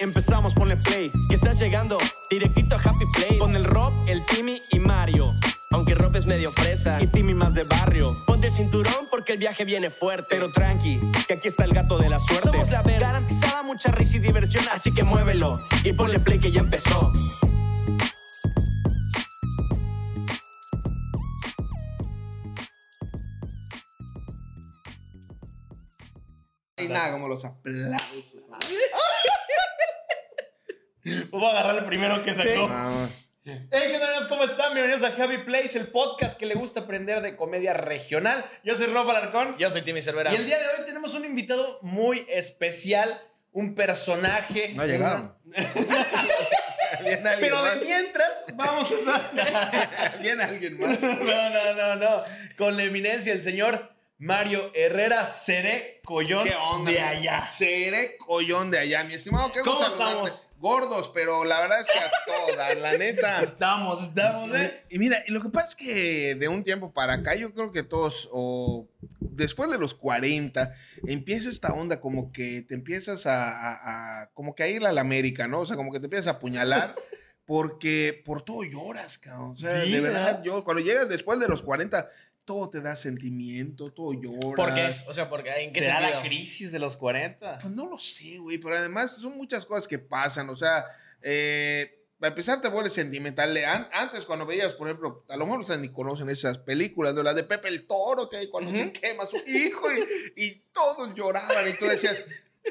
empezamos, ponle play. Que estás llegando directito a Happy Place. Con el Rob, el Timmy y Mario. Aunque Rob es medio fresa. Y Timmy más de barrio. Ponte el cinturón porque el viaje viene fuerte. Pero tranqui, que aquí está el gato de la suerte. Somos la ver- Garantizada mucha risa y diversión, así que muévelo. Y ponle play que ya empezó. Y nada, como los aplausos. Voy a agarrar el primero que sacó. Hey, ¿qué tal? ¿Cómo están? Bienvenidos a Happy Place, el podcast que le gusta aprender de comedia regional. Yo soy Rob Alarcón. Yo soy Timmy Cervera. Y el día de hoy tenemos un invitado muy especial, un personaje. No ha llegado. Viene alguien Pero de más. mientras, vamos a estar. Viene alguien más. No, no, no, no. Con la eminencia, el señor Mario Herrera Seré Collón ¿Qué onda? de allá. Seré collón de allá, mi estimado. Qué ¿Cómo estamos? Gordos, pero la verdad es que a todas, la neta. Estamos, estamos, ¿eh? Y mira, y lo que pasa es que de un tiempo para acá, yo creo que todos, o después de los 40, empieza esta onda como que te empiezas a, a- a- como que a ir a la América, ¿no? O sea, como que te empiezas a apuñalar. Porque por todo lloras, cabrón. O sea, Sí, de verdad, ¿verdad? yo cuando llegas después de los 40, todo te da sentimiento, todo lloras. ¿Por qué? O sea, porque ¿en qué ¿Será sentido? la crisis de los 40? Pues no lo sé, güey, pero además son muchas cosas que pasan, o sea, eh, para empezar te vuelves sentimental. Antes cuando veías, por ejemplo, a lo mejor ustedes ni conocen esas películas, de las de Pepe el Toro, que cuando se quema su hijo y, y todos lloraban y tú decías...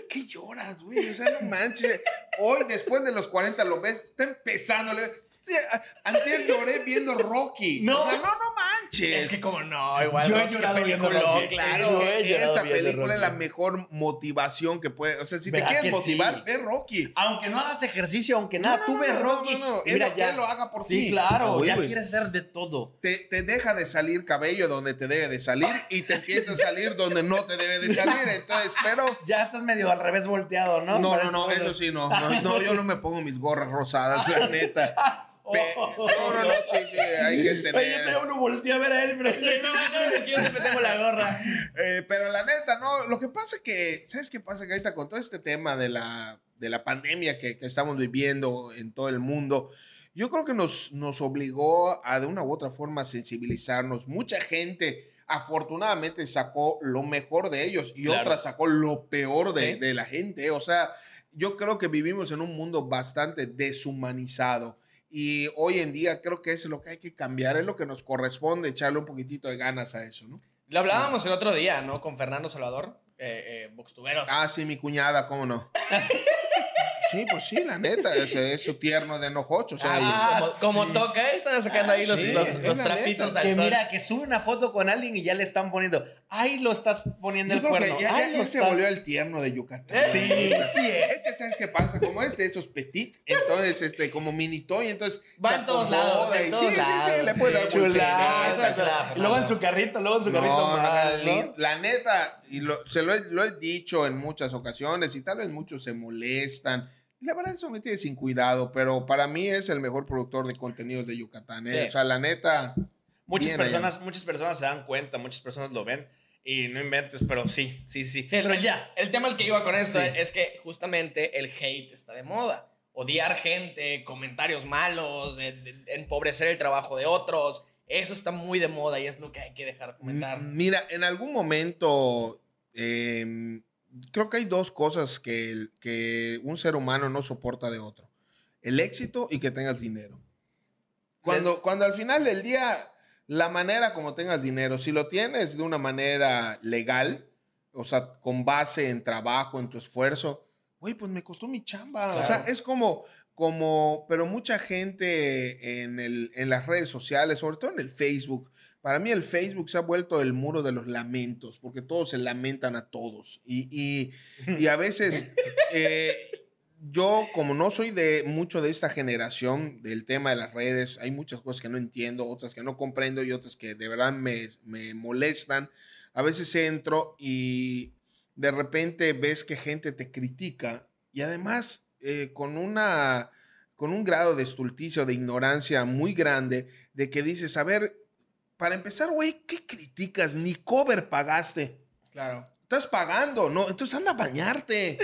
¿Qué lloras, güey? O sea, no manches. Hoy, después de los 40, lo ves, está empezando. le- Sí, a- Antier lloré viendo Rocky. No. O sea, no, no manches. Es que como no, igual. Yo he llorado viendo Rocky. Claro. Es que he llorado esa película es la mejor motivación que puede. O sea, si te ¿Verdad quieres motivar, sí? ve Rocky. Aunque no hagas ejercicio, aunque nada, No, no, tú no, ves no, Rocky. no, no, es mira, lo que ya. él lo haga por Sí, ti. claro, Ah, güey, ya güey. quieres hacer de todo. Te, te deja de salir cabello donde te debe de salir y te empieza a salir donde no te debe de salir. Entonces, pero. Ya estás medio al revés volteado, ¿no? No, no, no, eso sí, no, no. no, yo no me pongo mis gorras rosadas, la neta. Oh. No, no, no, sí, sí, hay que Oye, yo tener. todavía uno volteé a ver a él, pero No, claro que yo siempre tengo la gorra. Eh, pero la neta, no, lo que pasa que, ¿sabes qué pasa? Que ahorita con todo este tema de la, de la pandemia que, que estamos viviendo en todo el mundo, yo creo que nos, nos obligó a de una u otra forma sensibilizarnos. Mucha gente afortunadamente sacó lo mejor de ellos y Claro. otra sacó lo peor de, Sí. de la gente. O sea, yo creo que vivimos en un mundo bastante deshumanizado. Y hoy en día creo que eso es lo que hay que cambiar, es lo que nos corresponde echarle un poquitito de ganas a eso, ¿no? Lo hablábamos el otro día, ¿no? Con Fernando Salvador, eh, eh, Boxtuberos. Ah, sí, mi cuñada, ¿cómo no? Sí, pues sí, la neta, ese es su tierno de enojocho. O sea, Ah, como, como sí. toca, ¿eh? están sacando ahí los, sí, los, los trapitos neta. al Que sol. mira, que sube una foto con alguien y ya le están poniendo. Ahí lo estás poniendo yo el creo cuerno. que ya, Ay, ya se estás- volvió el tierno de Yucatán. Sí, sí es. Este, ¿sabes qué pasa? Como es de esos petit, entonces, este, como mini toy, entonces. Va en todos lados, en y- todos sí, sí, sí, lados, le puede sí. dar Chulada, voltereta, chulada. Luego en su carrito, luego en su carrito No, no, mal, la, ¿no? la neta, y lo, se lo he, lo he dicho en muchas ocasiones y tal vez muchos se molestan. La verdad eso me tiene sin cuidado, pero para mí es el mejor productor de contenidos de Yucatán. ¿eh? Sí. O sea, la neta, Muchas personas, muchas personas se dan cuenta, muchas personas lo ven y no inventes, pero sí, sí, sí. Sí, pero el- ya. El tema al que iba con esto Sí. es que justamente el hate está de moda. Odiar gente, comentarios malos, de- de- empobrecer el trabajo de otros. Eso está muy de moda y es lo que hay que dejar de fomentar. M- Mira, en algún momento em, creo que hay dos cosas que, el- que un ser humano no soporta de otro. El éxito y que tengas dinero. Cuando, cuando al final del día, la manera como tengas dinero, si lo tienes de una manera legal, o sea, con base en trabajo, en tu esfuerzo, güey, pues me costó mi chamba. O sea, es como, como, pero mucha gente en, el, en las redes sociales, sobre todo en el Facebook, para mí el Facebook se ha vuelto el muro de los lamentos, porque todos se lamentan a todos. Y, y, y a veces eh, yo, como no soy de mucho de esta generación del tema de las redes, hay muchas cosas que no entiendo, otras que no comprendo y otras que de verdad me, me molestan. A veces entro y de repente ves que gente te critica y además eh, con una con un grado de estulticia o de ignorancia muy grande de que dices, a ver, para empezar, güey, ¿qué criticas? Ni cover pagaste. Claro. estás pagando, ¿no? Entonces anda a bañarte.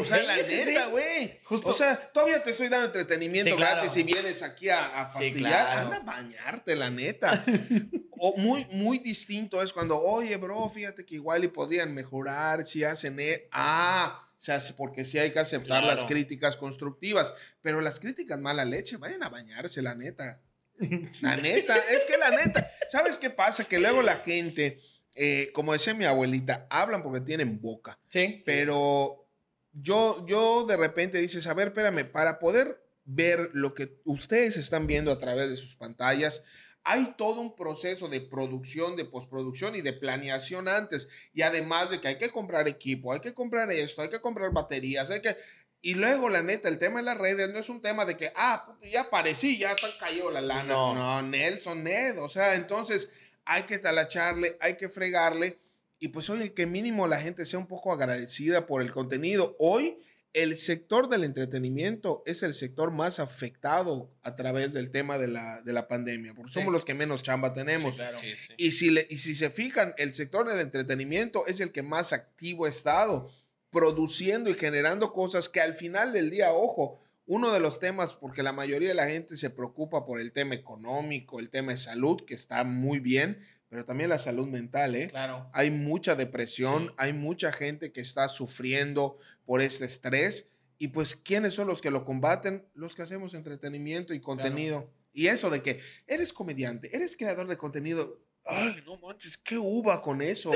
O sea, Sí, la sí, neta, sí. güey. Justo. O sea, todavía te estoy dando entretenimiento claro. gratis y vienes aquí a, a fastidiar. claro. Anda a bañarte, la neta. o muy, muy distinto es cuando, oye, bro, fíjate que igual y podrían mejorar si hacen... e-". Ah, o sea, porque sí hay que aceptar Claro. las críticas constructivas. Pero las críticas mala leche, vayan a bañarse, la neta. La neta, es que la neta, ¿sabes qué pasa? Que luego la gente, eh, como decía mi abuelita, hablan porque tienen boca. Sí. Pero yo, yo de repente dices, a ver, espérame, para poder ver lo que ustedes están viendo a través de sus pantallas, hay todo un proceso de producción, de postproducción y de planeación antes. Y además de que hay que comprar equipo, hay que comprar esto, hay que comprar baterías, hay que... Y luego, la neta, el tema de las redes no es un tema de que, ah, puta, ya aparecí, ya está cayó la lana. No. No, Nelson, Ned. O sea, entonces hay que talacharle, hay que fregarle. Y pues, oye, que mínimo la gente sea un poco agradecida por el contenido. Hoy, el sector del entretenimiento es el sector más afectado a través del tema de la, de la pandemia, porque somos Sí. los que menos chamba tenemos. Sí, claro. Y si, le- y si se fijan, el sector del entretenimiento es el que más activo ha estado, produciendo y generando cosas que al final del día, ojo, uno de los temas, porque la mayoría de la gente se preocupa por el tema económico, el tema de salud, que está muy bien, pero también la salud mental, ¿eh? Claro. Hay mucha depresión, Sí. hay mucha gente que está sufriendo por este estrés. Y pues, ¿quiénes son los que lo combaten? Los que hacemos entretenimiento y contenido. Y eso de que eres comediante, eres creador de contenido. Ay, no manches, qué uva con eso.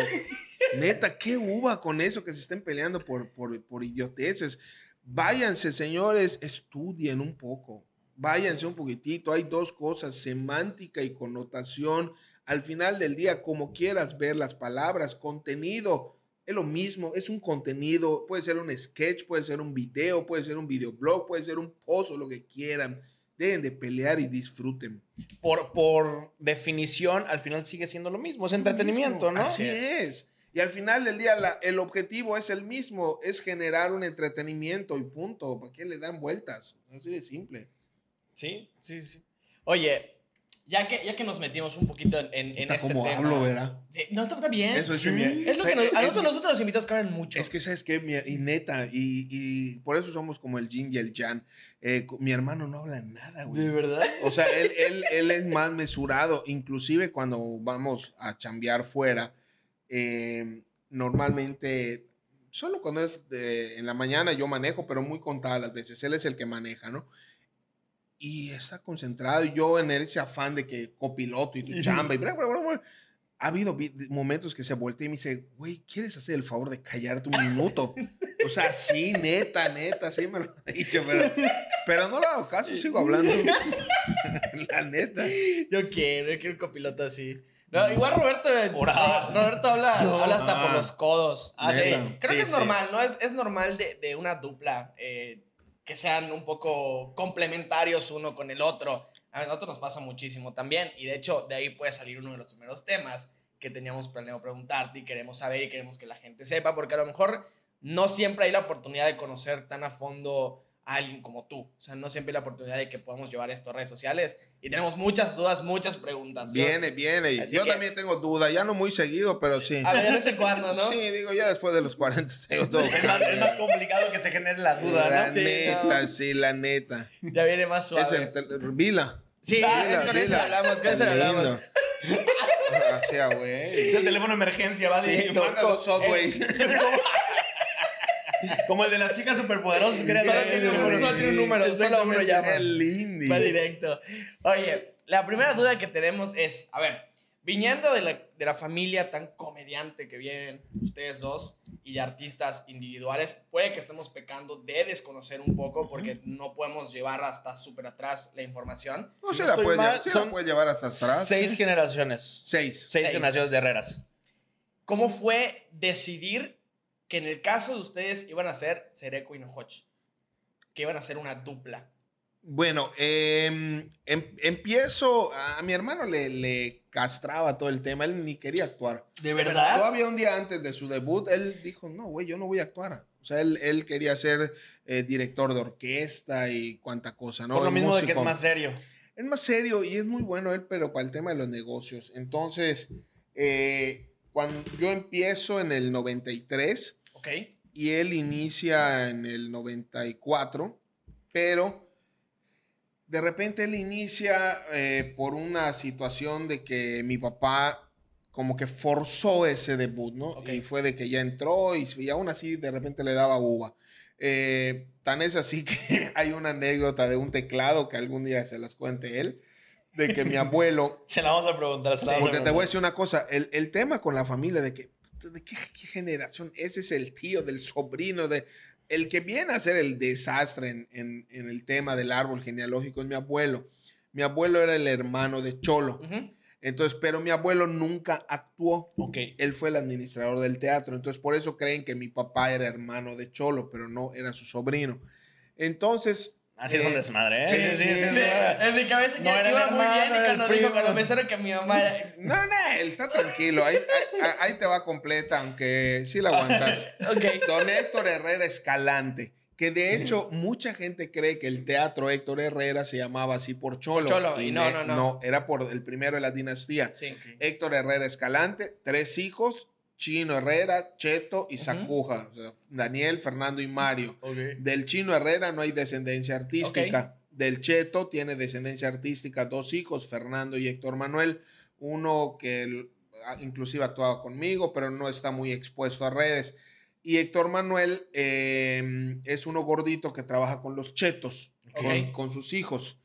Neta, qué uva con eso que se estén peleando por, por, por idioteces. Váyanse, señores, estudien un poco. Váyanse un poquitito. Hay dos cosas, semántica y connotación. Al final del día, como quieras ver las palabras, contenido, es lo mismo, es un contenido, puede ser un sketch, puede ser un video, puede ser un videoblog, puede ser un post o lo que quieran. Deben de pelear y disfruten. Por, por definición, al final sigue siendo lo mismo. Es entretenimiento, ¿no? Así es. Y al final del día, la- el objetivo es el mismo, es generar un entretenimiento y punto. ¿Para qué le dan vueltas? Así de simple. Sí, sí, sí. Oye, ya que, ya que nos metimos un poquito en, en, en Está este como tema. hablo, ¿verdad? Sí, no, está, está bien. Eso es bien. Es lo que nos, a Es- nosotros, nosotros los invitados caben mucho. Es que, ¿sabes qué? Mi- y neta, y, y por eso somos como el Jin y el Jan. Eh, mi hermano no habla nada, güey. verdad? O sea, él, él, él es más mesurado. Inclusive cuando vamos a chambear fuera, eh, normalmente, solo cuando es de- en la mañana yo manejo, pero muy contadas las veces. Él es el que maneja, ¿no? Y está concentrado. y Yo en ese afán de que copiloto y tu chamba y bla, bla, bla, bla. Ha habido momentos que se voltea y me dice, güey, ¿quieres hacer el favor de callarte un minuto? O sea, sí, neta, neta, sí me lo ha dicho, pero, pero no le hago caso, sigo hablando. La neta. Yo quiero, yo quiero un copiloto así. No, igual Roberto, Ora. Roberto habla, habla hasta por los codos. Ah, Sí, sí. Creo Sí, que es sí. normal, ¿no? Es, es normal de, de una dupla eh, que sean un poco complementarios uno con el otro. A nosotros nos pasa muchísimo también. Y de hecho, de ahí puede salir uno de los primeros temas que teníamos planeado preguntarte y queremos saber y queremos que la gente sepa, porque a lo mejor no siempre hay la oportunidad de conocer tan a fondo a alguien como tú. O sea, no siempre hay la oportunidad de que podamos llevar esto a redes sociales. Y tenemos muchas dudas, muchas preguntas. Viene, viene. y Así Yo que- también tengo duda, ya no muy seguido, pero sí. A ver, de vez en cuando, ¿no? Sí, digo, ya después de los 40 tengo todo. Es más, es más complicado que se genere la duda, La ¿no? Sí, neta, no. sí, la neta. Ya viene más Es suave. el tel- Vila. Sí, Vila, es con eso hablamos, con eso hablamos. Ah, güey. Es el teléfono de emergencia, va Sí, directo. manda dos Subways. Como el de las chicas superpoderosas que Solo tiene un número, solo tiene un número, solo uno llama. El Indy. Va directo. Oye, la primera duda que tenemos es, a ver, viniendo de la, de la familia tan comediante que vienen ustedes dos y de artistas individuales, puede que estemos pecando de desconocer un poco porque no podemos llevar hasta súper atrás la información. No Si se no la puede, mal, llevar, sí la puede llevar hasta atrás. Seis generaciones. Seis. Seis, Seis. generaciones de Herreras. ¿Cómo fue decidir que en el caso de ustedes iban a ser Sereco y Nojoch? Que iban a ser una dupla. Bueno, em, em- empiezo. A mi hermano le, le castraba todo el tema. Él ni quería actuar. ¿De Todavía un día antes de su debut, él dijo: No, güey, yo no voy a actuar. O sea, él, él quería ser eh, director de orquesta y cuánta cosa, ¿no? Por lo mismo de que es más serio. Es más serio y es muy bueno él, pero para el tema de los negocios. Entonces, eh, cuando yo empiezo en el 93 Ok. y él inicia en el 94, pero de repente él inicia eh, por una situación de que mi papá como que forzó ese debut, ¿no? Y fue de que ya entró y, y aún así de repente le daba uva. Eh, tan es así que hay una anécdota de un teclado que algún día se las cuente él, de que mi abuelo Se la vamos a preguntar. Se la vamos a porque te voy a decir una cosa, el, el tema con la familia de que, ¿de qué, qué generación? Ese es el tío del sobrino de... El que viene a hacer el desastre en, en- en el tema del árbol genealógico es mi abuelo. Mi abuelo era el hermano de Cholo. Ujú. Entonces, pero mi abuelo nunca actuó. Ok. Él fue el administrador del teatro. Entonces, por eso creen que mi papá era hermano de Cholo, pero no era su sobrino. Entonces... Así es un eh, desmadre, ¿eh? sí, Sí, sí, sí, sí. sí. sí. En mi cabeza No ya era iba muy bien y cuando dijo, cuando me dijeron que mi mamá era... No, no, él está tranquilo. Ahí, ahí- ahí te va completa, aunque sí la aguantas. Ok. Don Héctor Herrera Escalante, que de hecho mucha gente cree que el teatro Héctor Herrera se llamaba así por Cholo. Cholo, y no, ne- no, no. era por el primero de la dinastía. Sí. Héctor Herrera Escalante, tres hijos, Chino Herrera, Cheto y. Sacuja, o sea, Daniel, Fernando y Mario. Del Chino Herrera no hay descendencia artística. Del Cheto tiene descendencia artística, dos hijos, Fernando y Héctor Manuel. Uno que ah, inclusive actuaba conmigo, pero no está muy expuesto a redes. Y Héctor Manuel eh, es uno gordito que trabaja con los chetos, con sus hijos.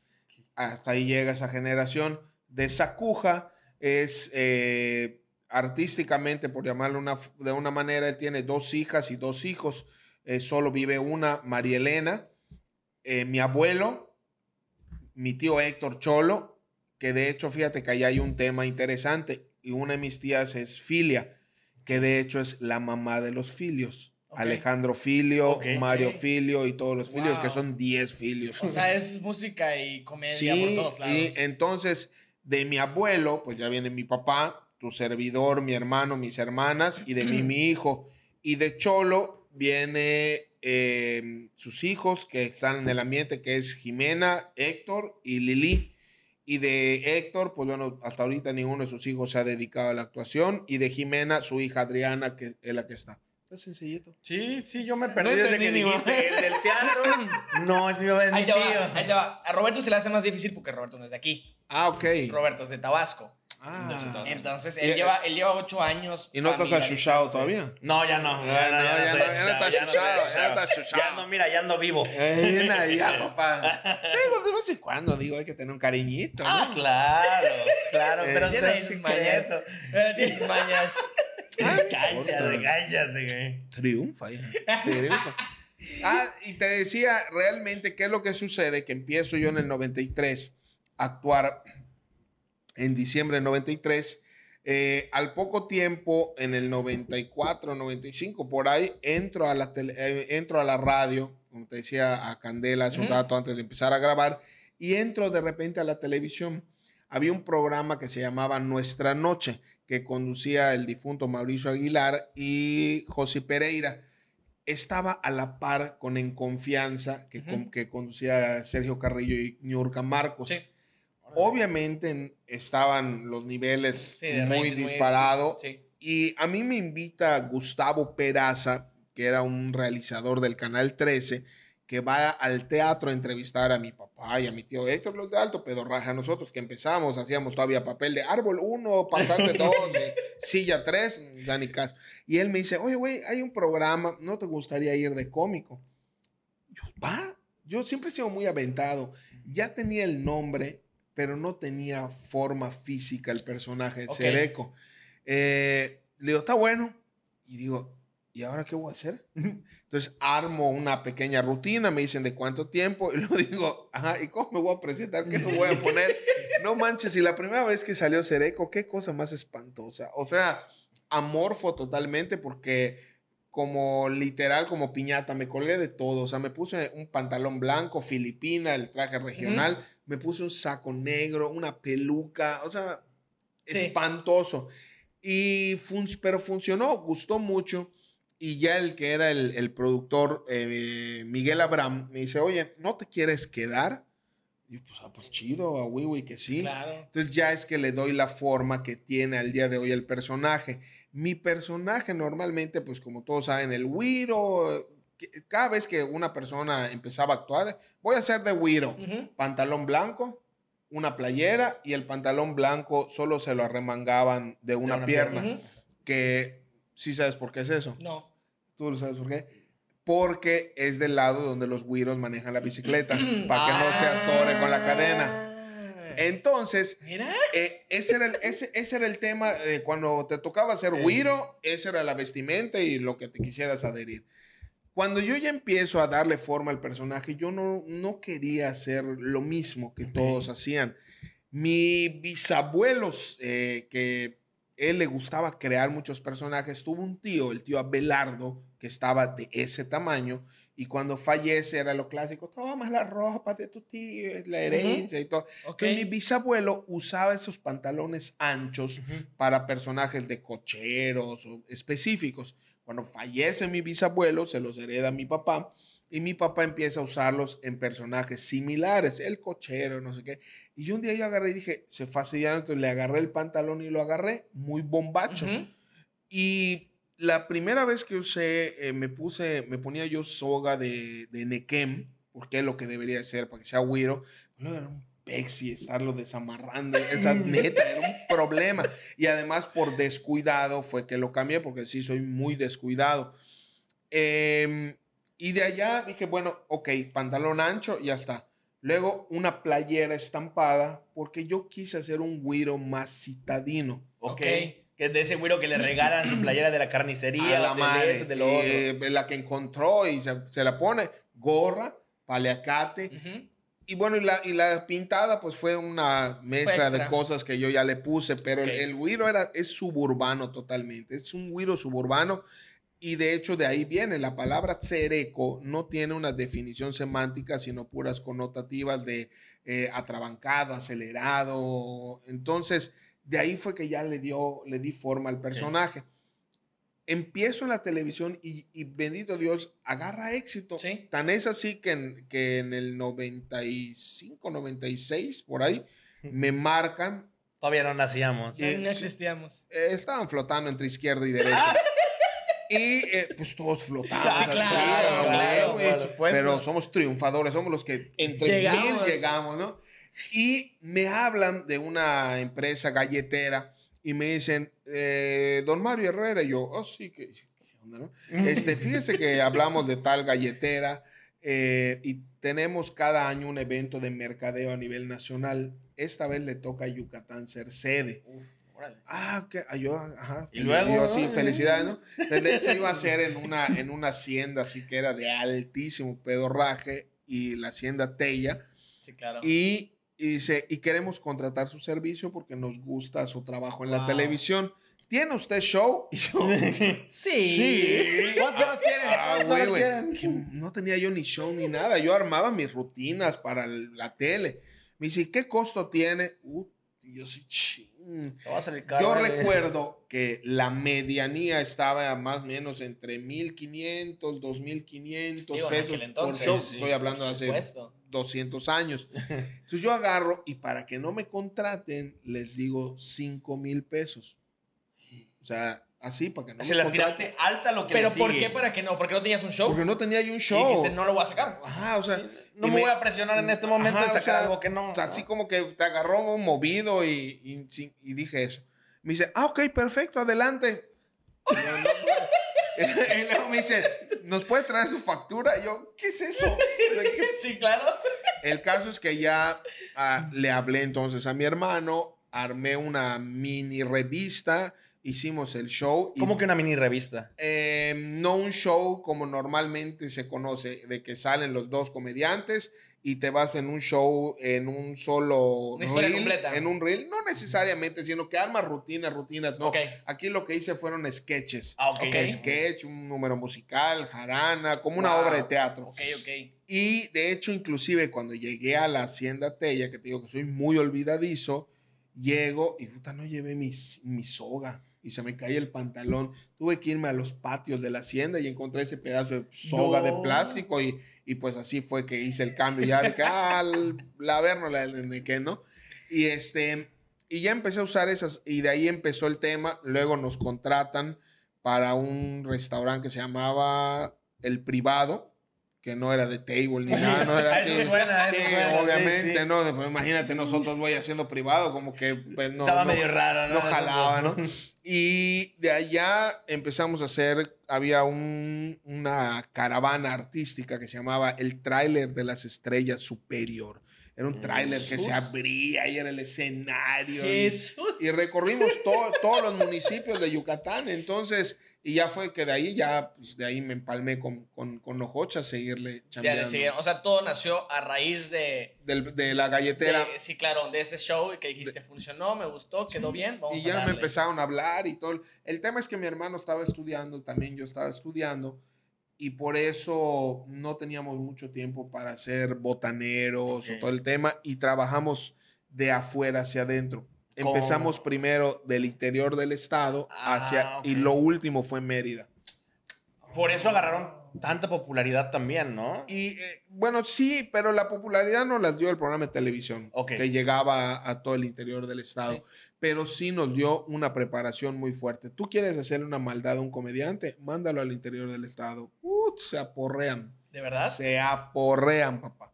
Hasta ahí llega esa generación. De Sacuja es eh, artísticamente, por llamarlo una, de una manera, él tiene dos hijas y dos hijos. Eh, solo vive una, María Elena. Eh, mi abuelo, mi tío Héctor Cholo, que de hecho, fíjate que ahí hay un tema interesante. Y una de mis tías es Filia, que de hecho es la mamá de los filios. Alejandro Filio. Mario. Filio y todos los filios, Wow. que son 10 filios. O sea, es música y comedia Sí, por todos lados. y entonces de mi abuelo, pues ya viene mi papá, tu servidor, mi hermano, mis hermanas, y de mí mi hijo. Y de Cholo viene eh, sus hijos que están en el ambiente, que es Jimena, Héctor y Lili. Y de Héctor, pues bueno, hasta ahorita ninguno de sus hijos se ha dedicado a la actuación. Y de Jimena, su hija Adriana, que es la que está. Está sencillito. Sí, sí, yo me perdí desde entendí que ni dijiste el del teatro. No, es mi, es mi Ahí te va, ahí te va. A Roberto se le hace más difícil porque Roberto no es de aquí. Ah, ok. Roberto es de Tabasco. Ah. Entonces, Y- él lleva, él lleva ocho años. ¿Y no estás achuchado todavía? No, ya no. Ya, no, ya no, ya no está chuchado, chuchado, soy ya no. Ya ando, mira, ya ando vivo. Eh, ya, papá. Digo, de vez en cuando, digo, hay que tener un cariñito. ¿no? Ah, claro, claro, Eh, pero tiene es ahí sus secreto. Pero tienes mañas. Cállate, cállate, güey. Triunfa, ya. Triunfa. Ah, y te decía realmente qué es lo que sucede, que empiezo yo en el 93 a actuar en diciembre del 93. Eh, al poco tiempo, en el 94, 95, por ahí, entro a la, tele- eh, entro a la radio, como te decía a Candela hace un rato antes de empezar a grabar, y entro de repente a la televisión. Había un programa que se llamaba Nuestra Noche, que conducía el difunto Mauricio Aguilar y José Pereira. Estaba a la par con En Confianza, que, Ujú. con- que conducía Sergio Carrillo y Niurka Marcos. Sí. Obviamente en- estaban los niveles Sí, muy disparados. Sí. Y a mí me invita Gustavo Peraza, que era un realizador del Canal 13, que va al teatro a entrevistar a mi papá y a mi tío Héctor Los de Alto Pedorraje. A nosotros que empezamos, hacíamos todavía papel de árbol 1, pasante 2, silla 3, ya ni caso. Y él me dice, oye, güey, hay un programa, ¿no te gustaría ir de cómico? Yo, va. Yo siempre he sido muy aventado. Ya tenía el nombre, pero no tenía forma física el personaje de Ok. Cereco. Eh, le digo, está bueno. Y digo, ¿y ahora qué voy a hacer? Entonces armo una pequeña rutina, me dicen de cuánto tiempo, y luego digo, ajá, ¿y cómo me voy a presentar? ¿Qué me voy a poner? no manches, y la primera vez que salió Cereco, qué cosa más espantosa. O sea, amorfo totalmente porque como literal, como piñata, me colgué de todo. O sea, me puse un pantalón blanco, filipina, el traje regional, me puse un saco negro, una peluca, o sea, Sí. espantoso. Y fun pero funcionó, gustó mucho. Y ya el que era el, el productor, eh, Miguel Abraham, me dice, oye, ¿no te quieres quedar? Y yo, pues, ah, pues chido, a Wiwi que sí. Claro. Entonces ya es que le doy la forma que tiene al día de hoy el personaje. Mi personaje normalmente, pues como todos saben, el Wiro, cada vez que una persona empezaba a actuar, voy a hacer de Wiro. Pantalón blanco, una playera y el pantalón blanco solo se lo arremangaban de una, una pierna. Que sí sabes por qué es eso. No. ¿Tú lo sabes por qué? Porque es del lado donde los güiros manejan la bicicleta, para que no se atore con la cadena. Ah. Entonces, Mira. eh, ese, era el, ese, ese era el tema eh, cuando te tocaba ser güiro, esa era la vestimenta y lo que te quisieras adherir. Cuando yo ya empiezo a darle forma al personaje, yo no, no quería hacer lo mismo que todos hacían. Mi bisabuelos, eh, que él le gustaba crear muchos personajes, tuvo un tío, el tío Abelardo, que estaba de ese tamaño, y cuando fallece era lo clásico, toma la ropa de tu tío, la herencia y todo. Ok. Entonces, mi bisabuelo usaba esos pantalones anchos para personajes de cocheros o específicos. Cuando fallece mi bisabuelo, se los hereda mi papá y mi papá empieza a usarlos en personajes similares, el cochero, no sé qué. Y yo un día yo agarré y dije, se fastidiaron, entonces le agarré el pantalón y lo agarré, muy bombacho. Ujú. Y la primera vez que usé, eh, me puse, me ponía yo soga de, de Nequem, porque es lo que debería ser para que sea güiro. Era un pexi estarlo desamarrando. Esa neta, era un problema. Y además, por descuidado fue que lo cambié, porque sí soy muy descuidado. Em, y de allá dije, bueno, ok, pantalón ancho, ya está. Luego una playera estampada, porque yo quise hacer un güiro más citadino. Ok. Ok. Que es de ese güiro que le regalan su playera de la carnicería, a la de madre, esto, de lo otro. eh, la que encontró y se, se la pone, gorra, paliacate. Ujú. Y bueno, y la, y la pintada pues fue una mezcla de cosas que yo ya le puse, pero el- el, güiro era, es suburbano totalmente, es un güiro suburbano y de hecho de ahí viene, la palabra tsereco no tiene una definición semántica, sino puras connotativas de eh, atrabancado, acelerado, entonces de ahí fue que ya le, dio, le di forma al personaje. Empiezo en la televisión y, y bendito Dios, agarra éxito. Sí. Tan es así que en, que en el 95, 96, por ahí, me marcan. Todavía no nacíamos. Eh, No existíamos. eh, estaban flotando entre izquierdo y derecha. y eh, pues todos flotamos. Ah, así, claro, güey, claro, supuesto. Pero somos triunfadores, somos los que entre Llegamos. mil llegamos, ¿no? Y me hablan de una empresa galletera y me dicen, eh, don Mario Herrera, y yo, oh, sí, que, ¿qué onda, no? Este, fíjese que hablamos de tal galletera eh, y tenemos cada año un evento de mercadeo a nivel nacional. Esta vez le toca a Yucatán ser sede. Uf, órale. Ah, que yo, ajá. Y luego, yo, sí, felicidades, ¿no? Entonces, iba a ser en una, en una hacienda así que era de altísimo pedorraje y la hacienda Tella. Sí, claro. Y, y dice, y queremos contratar su servicio porque nos gusta su trabajo en la televisión. ¿Tiene usted show? Y yo, sí. Sí. ¿Cuántas horas quieren? Ah, ¿Cuántas güey, horas güey. quieren? Dije, No tenía yo ni show ni nada. Yo armaba mis rutinas para la tele. Me dice, ¿y qué costo tiene? Uh, y yo sí, ching. Te va a salir caro, Yo recuerdo que la medianía estaba más o menos entre 1.500, 2.500 Digo, en pesos aquel por entonces, show. sí, Estoy hablando de hace. 200 años. Entonces yo agarro y para que no me contraten, les digo 5 mil pesos. O sea, así, para que no Se me las contraten. tiraste alta lo que Pero le ¿por qué? ¿Para qué no? ¿Por qué no tenías un show? Porque no tenía yo un Y show. dijiste, no lo voy a sacar. Ajá, o sea. No y me, voy a presionar en este momento Ajá, y o sacar sea, algo que no. o sea, Así como que te agarró movido y, y, y dije eso. Me dice, ah, ok, perfecto, adelante. Y yo, "No, no". y luego me dice, ¿nos puede traer su factura? Y yo, ¿qué es eso? O sea, ¿qué Sí, claro. el caso es que ya ah, le hablé entonces a mi hermano, armé una mini revista, hicimos el show. y, ¿Cómo que una mini revista? eh, no un show como normalmente se conoce, de que salen los dos comediantes y te vas en un show en un solo Una historia reel, completa. en un reel, no necesariamente, sino que armas rutinas, rutinas, no. Ok. Aquí lo que hice fueron sketches. Ah, ok. Ok, sketch, un número musical, jarana, como una Wow. obra de teatro. Ok, ok. Y de hecho, inclusive cuando llegué a la hacienda Tella, que te digo que soy muy olvidadizo, llego y puta, no llevé mi, mi soga y se me cae el pantalón. Tuve que irme a los patios de la hacienda y encontré ese pedazo de soga de plástico y, y pues así fue que hice el cambio. Ya dije, ah, la ver no la que ¿no? Y este, y ya empecé a usar esas, y de ahí empezó el tema. Luego nos contratan para un restaurante que se llamaba El Privado, que no era de table ni nada, no era Eso así. suena, eso sí, suena, sí, obviamente, sí. no. Pues imagínate nosotros, voy haciendo privado, como que pues, no. Estaba no- medio raro, ¿no? no jalaba, ¿no? Y de allá empezamos a hacer, había un- una caravana artística que se llamaba el tráiler de las estrellas superior. Era un tráiler que se abría y era el escenario. y- Jesús. y recorrimos to- todos los municipios de Yucatán. Entonces, y ya fue que de ahí, ya, pues de ahí me empalmé con, con, con Ojocha a seguirle Ya le chambeando. siguen. O sea, todo nació a raíz de. Del- de la galletera. de- sí, claro, de ese show que dijiste, funcionó, me gustó, quedó bien, vamos y a ya me darle. empezaron a hablar y todo. El tema es que mi hermano estaba estudiando, también yo estaba estudiando, y por eso no teníamos mucho tiempo para hacer botaneros Ok. o todo el tema, y trabajamos de afuera hacia adentro. Empezamos primero del interior del estado Ah, hacia, y lo último fue Mérida. Por eso agarraron tanta popularidad también, ¿no? Y eh, bueno, sí, pero la popularidad no las dio el programa de televisión, que llegaba a, a todo el interior del estado, Sí. pero sí nos dio una preparación muy fuerte. Tú quieres hacerle una maldad a un comediante, mándalo al interior del estado. Se aporrean, ¿De verdad? se aporrean, papá.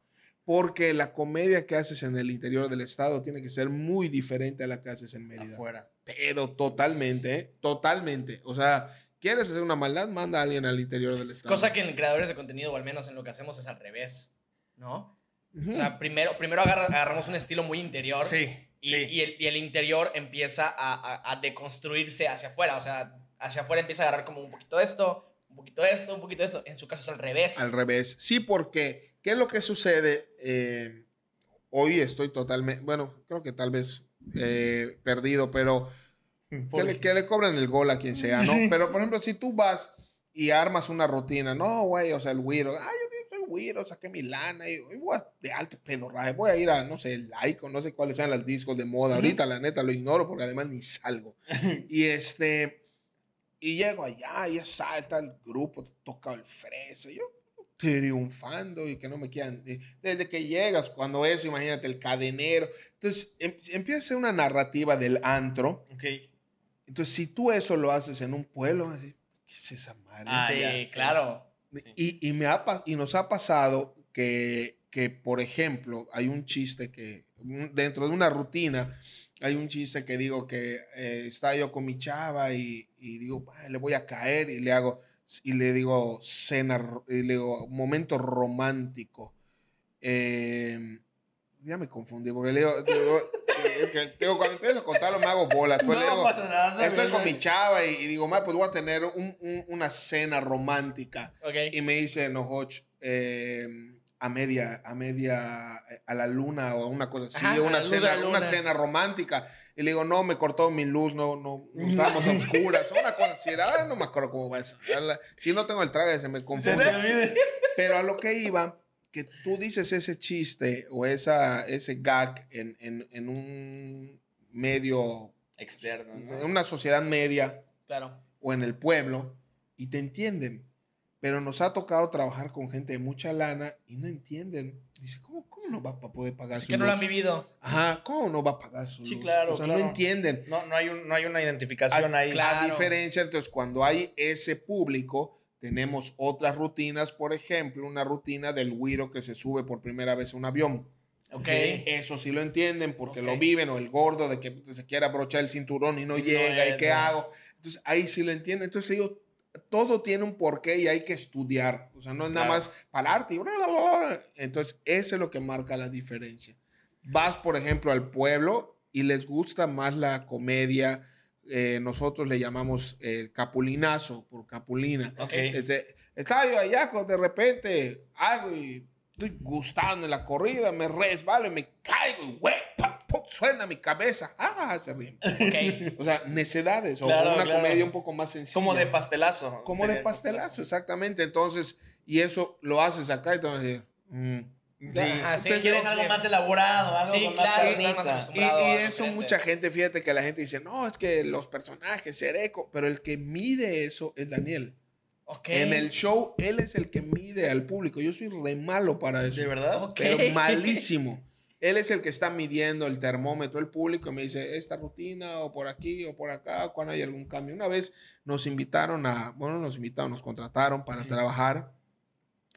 Porque la comedia que haces en el interior del estado tiene que ser muy diferente a la que haces en Mérida. Afuera. Pero totalmente, ¿eh? totalmente. O sea, quieres hacer una maldad, manda a alguien al interior del estado. Cosa que en creadores de contenido, o al menos en lo que hacemos, es al revés, ¿no? O sea, primero, primero agarra- agarramos un estilo muy interior. Sí, Y, sí. y el, y el interior empieza a, a- a deconstruirse hacia afuera. O sea, hacia afuera empieza a agarrar como un poquito de esto, un poquito de esto, un poquito de esto. En su caso es al revés. Al revés. Sí, porque, ¿qué es lo que sucede? Eh, hoy estoy totalmente, bueno, creo que tal vez eh, perdido, pero que le, que le cobran el gol a quien sea, ¿no? Pero, por ejemplo, si tú vas y armas una rutina, no, güey, o sea, el güiro, ah, yo soy güiro, saqué mi lana y, y voy a- de alto pedorraje, voy a ir a, no sé, el Icon, no sé cuáles sean los discos de moda. Ahorita, la neta, lo ignoro porque además ni salgo. y este, y llego allá, ya salta el grupo, toca el fresa, yo triunfando y que no me quieran. de- Desde que llegas, cuando eso, imagínate, el cadenero. Entonces, em- empieza una narrativa del antro. Ok. Entonces, si tú eso lo haces en un pueblo, así, ¿qué es esa madre? Ah, sí, claro. Y, y me ha, y nos ha pasado que, que, por ejemplo, hay un chiste que dentro de una rutina, hay un chiste que digo que eh, está yo con mi chava y, y digo, "Ah, le voy a caer y le hago, y le digo, cena, y le digo, momento romántico. Eh, ya me confundí, porque le digo, digo, eh, es que, digo, cuando empiezo a contarlo me hago bolas. Pues le digo, pasa nada. Estoy con mi chava y, y digo, ma, pues voy a tener un- un- una cena romántica. Ok. Y me dice, no, Hoch, eh, a media, a media, eh, a la luna o una cosa así, Ajá, a una, cena, una cena romántica. Y le digo, no, me cortó mi luz, no, no, no estábamos a oscuras, una cosa así. Ah, no me acuerdo cómo va eso. Si no tengo el traje, se me confunde. Pero a lo que iba, que tú dices ese chiste o esa, ese gag en, en, en un medio, Externo. en ¿no? una sociedad media Claro. o en el pueblo y te entienden. Pero nos ha tocado trabajar con gente de mucha lana y no entienden. Dice, ¿cómo, cómo no va a poder pagar Es su que no lo luz? han vivido. Ajá, ¿cómo no va a pagar su Sí, luz? claro, O sea, claro. no entienden. No, no, hay un- no hay una identificación Ah, ahí. La Claro. diferencia, entonces, cuando hay ese público, tenemos otras rutinas, por ejemplo, una rutina del güiro que se sube por primera vez a un avión. Ok. Eso sí lo entienden porque Ok. lo viven, o el gordo de que se quiere abrochar el cinturón y no, llega, ¿y qué hago? Entonces, ahí sí lo entienden. Entonces, digo, todo tiene un porqué y hay que estudiar. O sea, no es nada más pararte y bla, bla, bla, bla. Entonces, eso es lo que marca la diferencia. Vas, por ejemplo, al pueblo y les gusta más la comedia. eh, nosotros le llamamos el capulinazo por capulina. Ok. Este, estaba yo allá, de repente y estoy gustando en la corrida, me resbalo y me caigo y güey, pa, pu, suena mi cabeza. Ah, se ríen. Ok. O sea, necedades o Claro, una claro. comedia un poco más sencilla. Como de pastelazo. Como de pastelazo, exactamente. Entonces, y eso lo haces acá y te vas a decir, mm. Sí. Ajá, sí, Entonces, Quieren algo más elaborado, algo Sí, con claro, más más carnita. Y, y eso diferente. mucha gente, fíjate que la gente dice, no, es que los personajes, Sereco, pero el que mide eso es Daniel. Ok. En el show, él es el que mide al público. Yo soy re malo para eso. ¿De verdad? Ok. Pero malísimo. Él es el que está midiendo el termómetro, el público, y me dice, esta rutina, o por aquí, o por acá, cuando hay algún cambio. Una vez nos invitaron a, bueno, nos invitaron, nos contrataron para trabajar.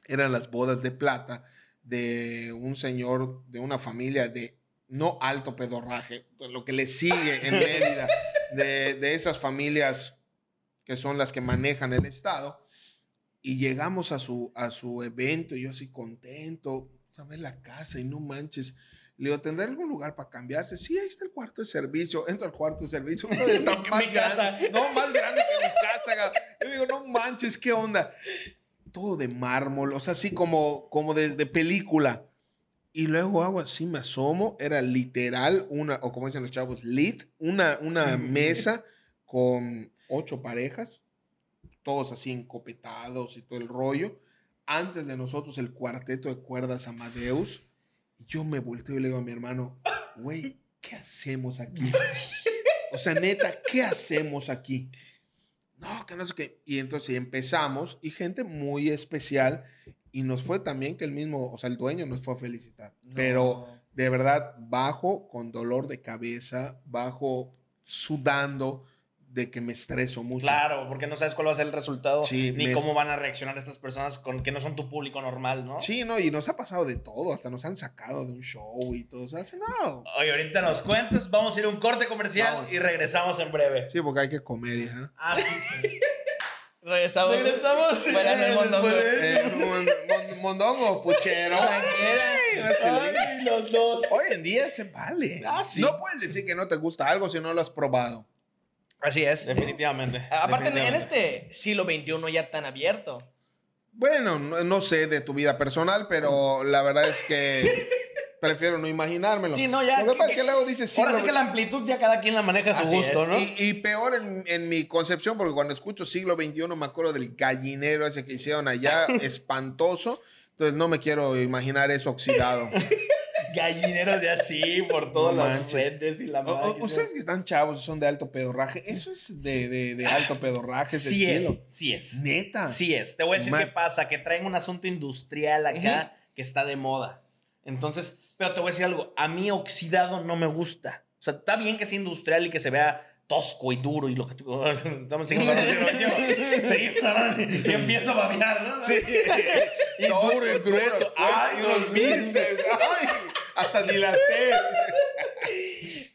Eran las bodas de plata de un señor, de una familia de no alto pedorraje, lo que le sigue en Mérida, de, de esas familias que son las que manejan el Estado. Y llegamos a su, a su evento y yo así contento, a ver la casa y no manches. Le digo, ¿tendrá algún lugar para cambiarse? Sí, ahí está el cuarto de servicio. Entro al cuarto de servicio. Uno de tan más Mi casa. grande. No, más grande que mi casa. Yo digo, no manches, ¿qué onda? Todo de mármol, o sea, así como, como de, de película. Y luego hago así, me asomo. Era literal una, o como dicen los chavos, lit, una, una mesa con ocho parejas, todos así encopetados y todo el rollo. Antes de nosotros el cuarteto de cuerdas Amadeus. Y yo me volteo y le digo a mi hermano, güey, ¿qué hacemos aquí? O sea, neta, ¿qué hacemos aquí? No, que no sé qué. Y entonces empezamos y gente muy especial. Y nos fue también que el mismo, o sea, el dueño nos fue a felicitar. Pero de verdad, bajo con dolor de cabeza, bajo sudando de que me estreso mucho. Claro, porque no sabes cuál va a ser el resultado, Sí, ni me- cómo van a reaccionar estas personas con que no son tu público normal, ¿no? Sí, no, y nos ha pasado de todo, hasta nos han sacado de un show y todo. O sea, no. Oye, ahorita nos cuentas, vamos a ir a un corte comercial Vamos. y regresamos en breve. Sí, porque hay que comer, hija. Ah, sí. Regresamos. Regresamos. Bailando el mondongo. Eh, mon- mon- mondongo, puchero. Ay. Ay, los dos. Hoy en día se vale. Ah, sí. No puedes decir que no te gusta algo si no lo has probado. Así es. Definitivamente. Aparte, en este siglo XXI ya tan abierto. Bueno, no, no sé de tu vida personal, pero la verdad es que prefiero no imaginármelo. Sí, no, ya Lo que que- pasa es que que- luego dices sí. Ahora sí que la amplitud ya cada quien la maneja a su gusto, es. ¿no? y, y peor en, en mi concepción, porque cuando escucho siglo XXI me acuerdo del gallinero ese que hicieron allá, espantoso. Entonces no me quiero imaginar eso oxidado. Gallineros de así por todas No las redes y la madre. o- ustedes que están chavos y son de alto pedorraje, eso es de, de, de alto pedorraje. ese Sí es, sí es. Neta. Sí es. Te voy a decir qué pasa, que traen un asunto industrial acá que está de moda. Entonces, pero te voy a decir algo, a mí oxidado no me gusta. O sea, está bien que sea industrial y que se vea tosco y duro y lo que tú... Estamos así, y empiezo a babear, ¿no? Sí. y duro y grueso, Ay, bíceps. Ay, hasta dilaté.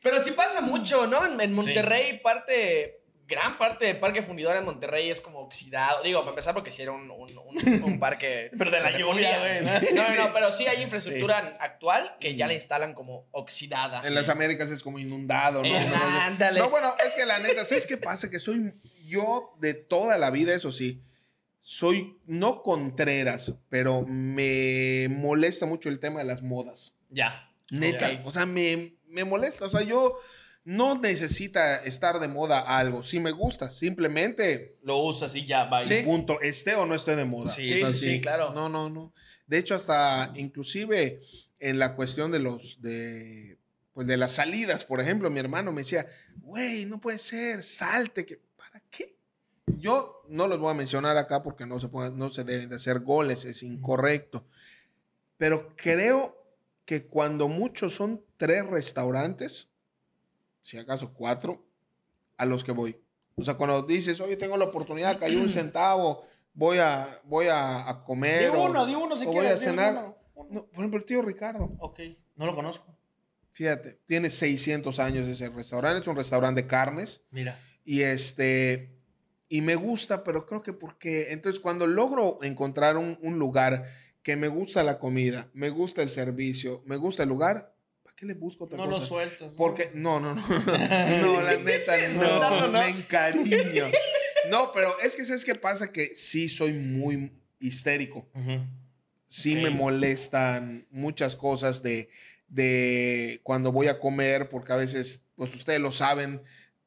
Pero sí pasa mucho, ¿no? En, en Monterrey, parte, gran parte del parque fundidor en Monterrey es como oxidado. Digo, para empezar, porque sí era un, un- un- un parque. Pero de la lluvia, güey, No, no, no, pero sí hay infraestructura actual que ya la instalan como oxidada. En las Américas es como inundado, ¿no? Eh, No, no, ándale. No, bueno, es que la neta, ¿sabes qué pasa? Que soy yo de toda la vida, eso sí, soy no contreras, pero me molesta mucho el tema de las modas. Ya. Neta, o sea, me, me molesta. O sea, yo no necesita estar de moda algo. Si me gusta, simplemente Lo usas y ya, bye. Sí. punto, esté o no esté de moda. Sí, O sea, sí, sí, claro. No, no, no. De hecho, hasta inclusive en la cuestión de los, de, pues de las salidas, por ejemplo, mi hermano me decía, güey, no puede ser, salte, que, ¿para qué? Yo no los voy a mencionar acá porque no se, pueden- no se deben de hacer goles, es incorrecto. Pero creo que cuando muchos son tres restaurantes, si acaso cuatro, a los que voy. O sea, cuando dices, oye, tengo la oportunidad, cayó un centavo, voy a, voy a, a comer. Di o- uno, di uno si o voy quieres. a cenar. uno. Uno. No, por ejemplo, el tío Ricardo. Ok, no lo conozco. Fíjate, tiene 600 años ese restaurante, es un restaurante de carnes. Mira. Y este, y me gusta, pero creo que porque, entonces cuando logro encontrar un, un lugar que me gusta la comida, me gusta el servicio, me gusta el lugar, ¿para qué le busco otra No cosa? lo sueltas. ¿no? Porque, no, no, no, no, la neta, no, No, no, no. me encariño. No, pero es que, ¿sabes qué pasa? Que sí soy muy histérico. Ujú. Sí me molestan muchas cosas de, de cuando voy a comer, porque a veces, pues ustedes lo saben,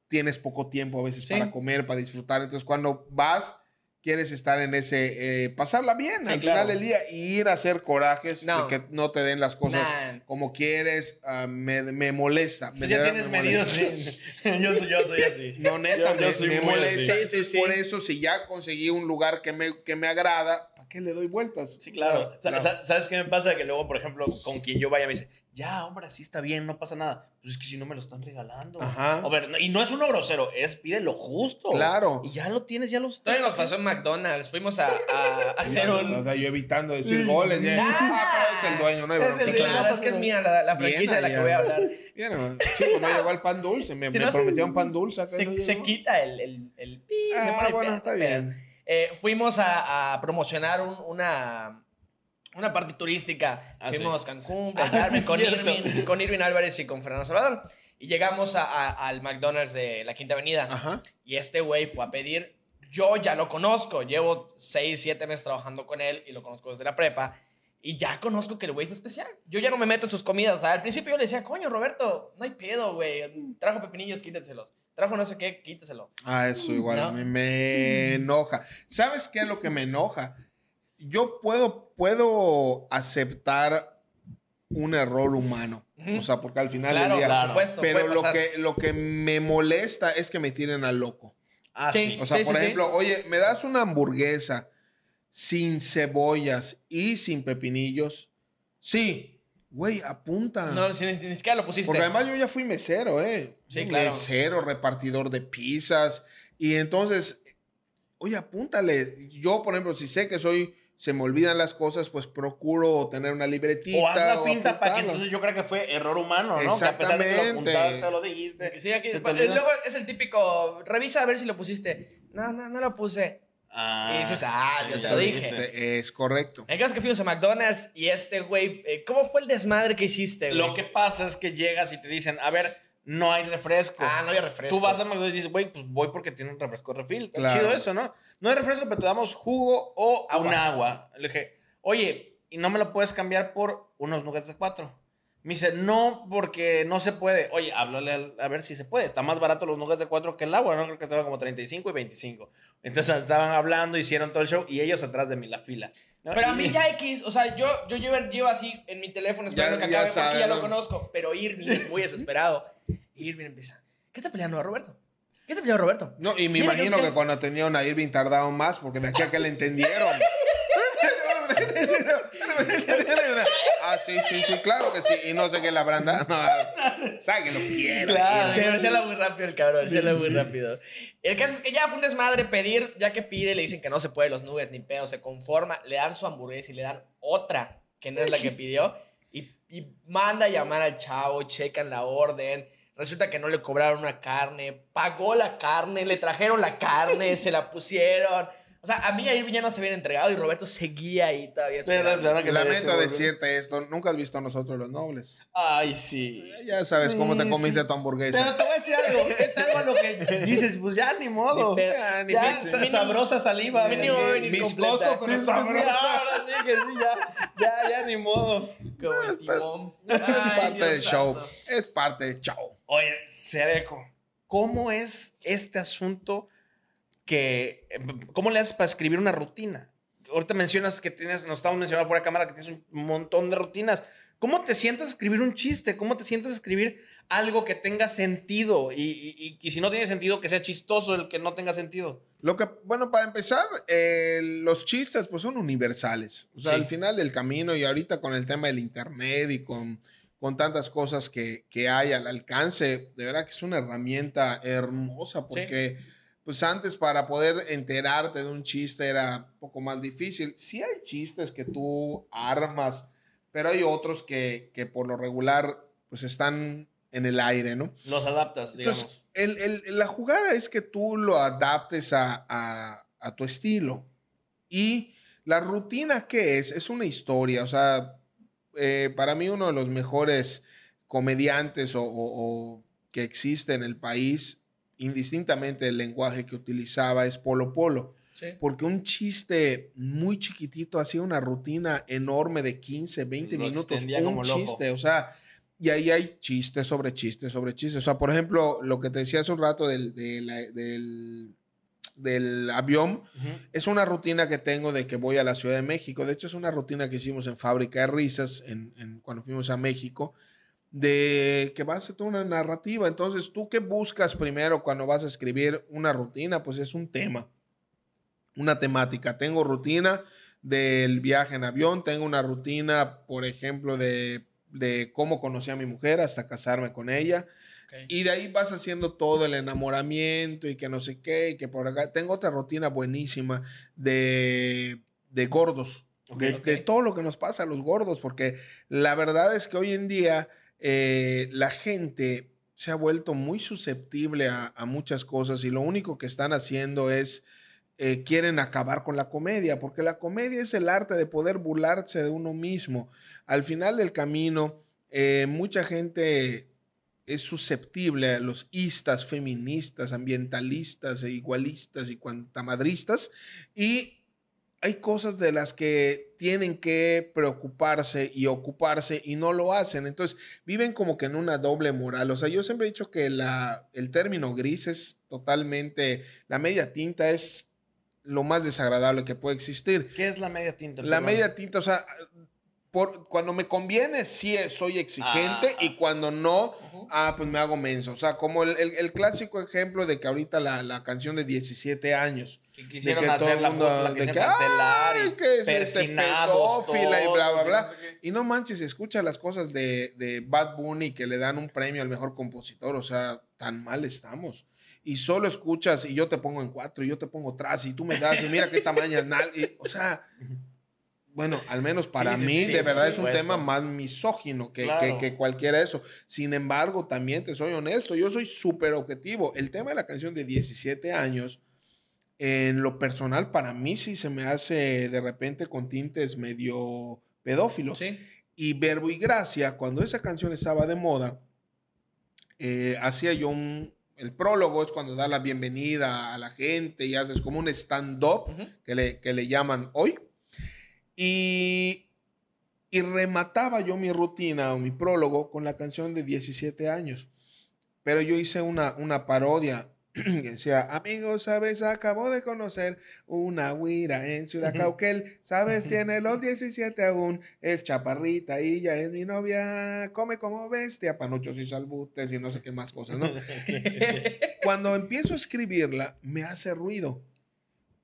tienes poco tiempo a veces Sí. para comer, para disfrutar. Entonces, cuando vas, quieres estar en ese, eh, pasarla bien Sí, al claro. final del día y ir a hacer corajes No. de que no te den las cosas Nah. como quieres, ah, me, me molesta. Pues me- ya tienes me medidos. molesta. sí. yo, soy, yo soy así. No, neta, Yo- yo me, soy me molesta. Sí. Por eso, si ya conseguí un lugar que me, que me agrada, ¿para ¿para qué le doy vueltas? Sí, claro. Claro. sa- ¿Sabes qué me pasa? Que luego, por ejemplo, con quien yo vaya me dice, ya, hombre, sí está bien, no pasa nada. Pues es que si no me lo están regalando. Ajá. A ver, no- y no es uno grosero, es pide lo justo. Claro. Y ya lo tienes, ya lo Todavía nos pasó en McDonald's. Fuimos a, a hacer un. sea, yo evitando decir goles. ya. Ah, pero es el dueño, no hay Es bronca. el Sí, claro, es que es mía la, la franquicia de la que voy a hablar. Bien, hermano. sí, pues no llegó el pan dulce. Me, Si me no, se- prometieron pan dulce. acá no Se, se quita el, el, el pi, se Ah, bueno, está bien. Eh, fuimos a, a promocionar un- una, una parte turística. Ah, fuimos a Cancún, Ah, Carmen, sí, con. Irving, con Irving Álvarez y con Fernando Salvador. Y llegamos a- a- al McDonald's de la Quinta Avenida. Ajá. Y este güey fue a pedir. Yo ya lo conozco. Llevo 6, 7 meses trabajando con él y lo conozco desde la prepa. Y ya conozco que el güey es especial. Yo ya no me meto en sus comidas. O sea, al principio yo le decía, coño, Roberto, no hay pedo, güey. Trajo pepinillos, quíteselos. Trajo no sé qué, quíteselo. Ah, eso igual No. me, me enoja. ¿Sabes qué es lo que me enoja? Yo puedo, puedo aceptar un error humano. O sea, porque al final Claro, del día. por supuesto. Pero lo que, lo que me molesta es que me tiren al loco. Ah, Sí. sí. O sea, Sí, por sí, sí. ejemplo, oye, me das una hamburguesa sin cebollas y sin pepinillos. Sí, güey, apunta. No, ni, ni siquiera lo pusiste. Porque además yo ya fui mesero, ¿eh? Sí, claro. Mesero, repartidor de pizzas. Y entonces, oye, apúntale. Yo, por ejemplo, si sé que soy, se me olvidan las cosas, pues procuro tener una libretita. O haz la finta para que entonces yo creo que fue error humano, ¿no? Que a pesar de que lo apuntaste, lo dijiste. Sí, aquí- se te luego es el típico, revisa a ver si lo pusiste. No, no, no lo puse. Ah, Y dices, ah, yo sí, te lo dije. Es correcto. El caso que fuimos a McDonald's y este güey, eh, ¿cómo fue el desmadre que hiciste, güey? Lo que pasa es que llegas y te dicen, a ver, no hay refresco. Ah, no había refrescos. Tú vas a McDonald's y dices, güey, pues voy porque tiene un refresco refil. Está Claro. chido eso, ¿no? No hay refresco, pero te damos jugo o Agua. un agua. Le dije, oye, ¿y no me lo puedes cambiar por unos nuggets de cuatro? Me dice, no, porque no se puede. Oye, háblale al- a ver si se puede. Está más barato los nuggets de cuatro que el agua, ¿no? Creo que estaban como 35 y 25. Entonces estaban hablando, hicieron todo el show y ellos atrás de mí, la fila. ¿no? Pero a mí ya X, o sea, yo, yo llevo, llevo así en mi teléfono esperando Ya- que ya acabe porque sabe, ya ¿no? lo conozco. Pero Irving, muy desesperado. Irving empieza, ¿qué te peleando a Roberto? ¿Qué te peleando a Roberto? No, y me Mira, imagino yo- que cuando tenían a Irving tardaron más, porque de aquí a que le entendieron. ah, sí, sí, sí, claro que sí. Y no sé qué la habrán dado. No, sabe que lo quiero. Claro. Se se habla muy rápido el cabrón, se habla muy rápido. El caso es que ya fue un desmadre pedir, ya que pide, le dicen que no se puede los nubes ni pedo, se conforma, le dan su hamburguesa y le dan otra que no es la que pidió y, y manda a llamar al chavo, checan la orden. Resulta que no le cobraron una carne, pagó la carne, le trajeron la carne, se la pusieron. O sea, a mí a Irving ya no se habían entregado y Roberto seguía ahí todavía. Esperando que decirte esto. Nunca has visto a nosotros los nobles. Ay, sí. Ya sabes cómo te comiste sí. tu hamburguesa. Pero te voy a decir algo, es algo a lo que dices, pues ya ni modo. Ni pedo. Ah, ni ya, sa- sabrosa saliva. Mínimo eh, venir viscoso, completa. pero sabroso. ahora sí que sí, ya, ya, ya ni modo. Como el timón. Es parte Dios del show. Es parte del show. Oye, Sedeco, ¿cómo es este asunto que, cómo le haces para escribir una rutina? Ahorita mencionas que tienes, nos estamos mencionando fuera de cámara que tienes un montón de rutinas. ¿Cómo te sientas a escribir un chiste? ¿Cómo te sientas a escribir algo que tenga sentido? Y, y- y- y si no tiene sentido, que sea chistoso el que no tenga sentido. Lo que, bueno, para empezar, eh, los chistes pues son universales. O sea, Sí. al final del camino y ahorita con el tema del internet y con, con tantas cosas que, que hay al alcance, de verdad que es una herramienta hermosa porque pues antes para poder enterarte de un chiste era un poco más difícil. Sí hay chistes que tú armas, pero hay otros que, que por lo regular pues están en el aire, ¿no? Los adaptas, digamos. Entonces, el- el- la jugada es que tú lo adaptes a, a- a tu estilo. Y la rutina, ¿qué es? Es una historia. O sea, eh, para mí uno de los mejores comediantes o, o- o que existe en el país, indistintamente el lenguaje que utilizaba, es Polo Polo. Sí. Porque un chiste muy chiquitito hacía una rutina enorme de 15, 20 Lo minutos. Un como loco. chiste, o sea, y ahí hay chistes sobre chistes sobre chistes. O sea, por ejemplo, lo que te decía hace un rato del, del, del avión, es una rutina que tengo de que voy a la Ciudad de México. De hecho, es una rutina que hicimos en Fábrica de Risas en, en- cuando fuimos a México, de que vas a hacer una narrativa. Entonces, ¿tú qué buscas primero cuando vas a escribir una rutina? Pues es un tema, una temática. Tengo rutina del viaje en avión, tengo una rutina, por ejemplo, de, de cómo conocí a mi mujer hasta casarme con ella. Y de ahí vas haciendo todo el enamoramiento y que no sé qué, y que por acá. Tengo otra rutina buenísima de, de gordos. De, todo lo que nos pasa a los gordos, porque la verdad es que hoy en día eh, la gente se ha vuelto muy susceptible a, a muchas cosas y lo único que están haciendo es eh, quieren acabar con la comedia, porque la comedia es el arte de poder burlarse de uno mismo. Al final del camino, eh, mucha gente es susceptible a los istas, feministas, ambientalistas, e igualistas y cuantamadristas, y hay cosas de las que tienen que preocuparse y ocuparse y no lo hacen. Entonces viven como que en una doble moral. O sea, yo siempre he dicho que la, el término gris es totalmente, la media tinta es lo más desagradable que puede existir. ¿Qué es la media tinta? La media tinta, o sea, por, cuando me conviene, sí soy exigente Ah. y cuando no. Ah, pues me hago menso. O sea, como el, el- el clásico ejemplo de que ahorita la, la canción de 17 años. Que quisieron de que todo hacer la, mundo- la de que, "Ay, y que es este pedófila y bla, bla, bla". Y no manches, escucha las cosas de, de Bad Bunny que le dan un premio al mejor compositor. O sea, tan mal estamos. Y solo escuchas y yo te pongo en cuatro y yo te pongo atrás y tú me das y mira qué tamaño es nal- y, O sea, bueno, al menos para Sí, mí, sí, de verdad es un supuesto. tema más misógino que, Claro. que, que cualquiera eso. Sin embargo, también te soy honesto, yo soy súper objetivo. El tema de la canción de 17 años, en lo personal, para mí sí se me hace de repente con tintes medio pedófilos. Sí. Y Verbo y Gracia, cuando esa canción estaba de moda, eh, hacía yo un... El prólogo es cuando da la bienvenida a la gente y haces como un stand-up que le, que le llaman hoy. Y, y remataba yo mi rutina o mi prólogo con la canción de 17 años. Pero yo hice una, una parodia que decía, amigos, ¿sabes? Acabo de conocer una güira en Ciudad. Cauquel. ¿Sabes? Tiene los 17 aún. Es chaparrita y ya es mi novia. Come como bestia, panuchos y salbutes y no sé qué más cosas, ¿no? Cuando empiezo a escribirla, me hace ruido.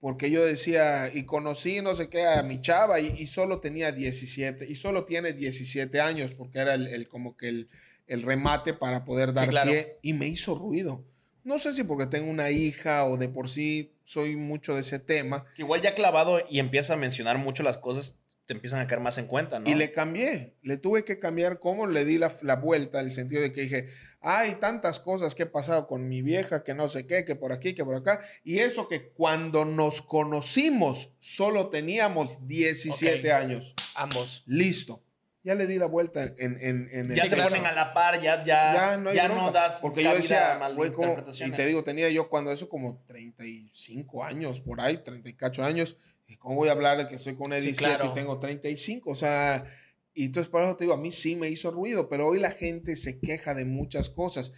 Porque yo decía, y conocí no sé qué a mi chava y, y solo tenía 17, y solo tiene 17 años, porque era el, el- como que el, el remate para poder dar claro. pie, y me hizo ruido. No sé si porque tengo una hija o de por sí soy mucho de ese tema, Igual ya clavado y empieza a mencionar mucho las cosas, te empiezan a caer más en cuenta, ¿no? y le cambié, le tuve que cambiar cómo le di la, la vuelta, el sentido de que dije, hay tantas cosas que he pasado con mi vieja, que no sé qué, que por aquí, que por acá, y eso que cuando nos conocimos solo teníamos 17 Ok. años. Ambos. Listo. Ya le di la vuelta en, en, en el ya Sí, se ponen a la par, ya, ya, ya no, ya no das Porque yo decía, güey, como, y te digo, tenía yo cuando eso como 35 años, por ahí, 38 años, cómo voy a hablar de que estoy con una Sí, 17 claro. y tengo 35, o sea, y entonces por eso te digo, a mí sí me hizo ruido, pero hoy la gente se queja de muchas cosas.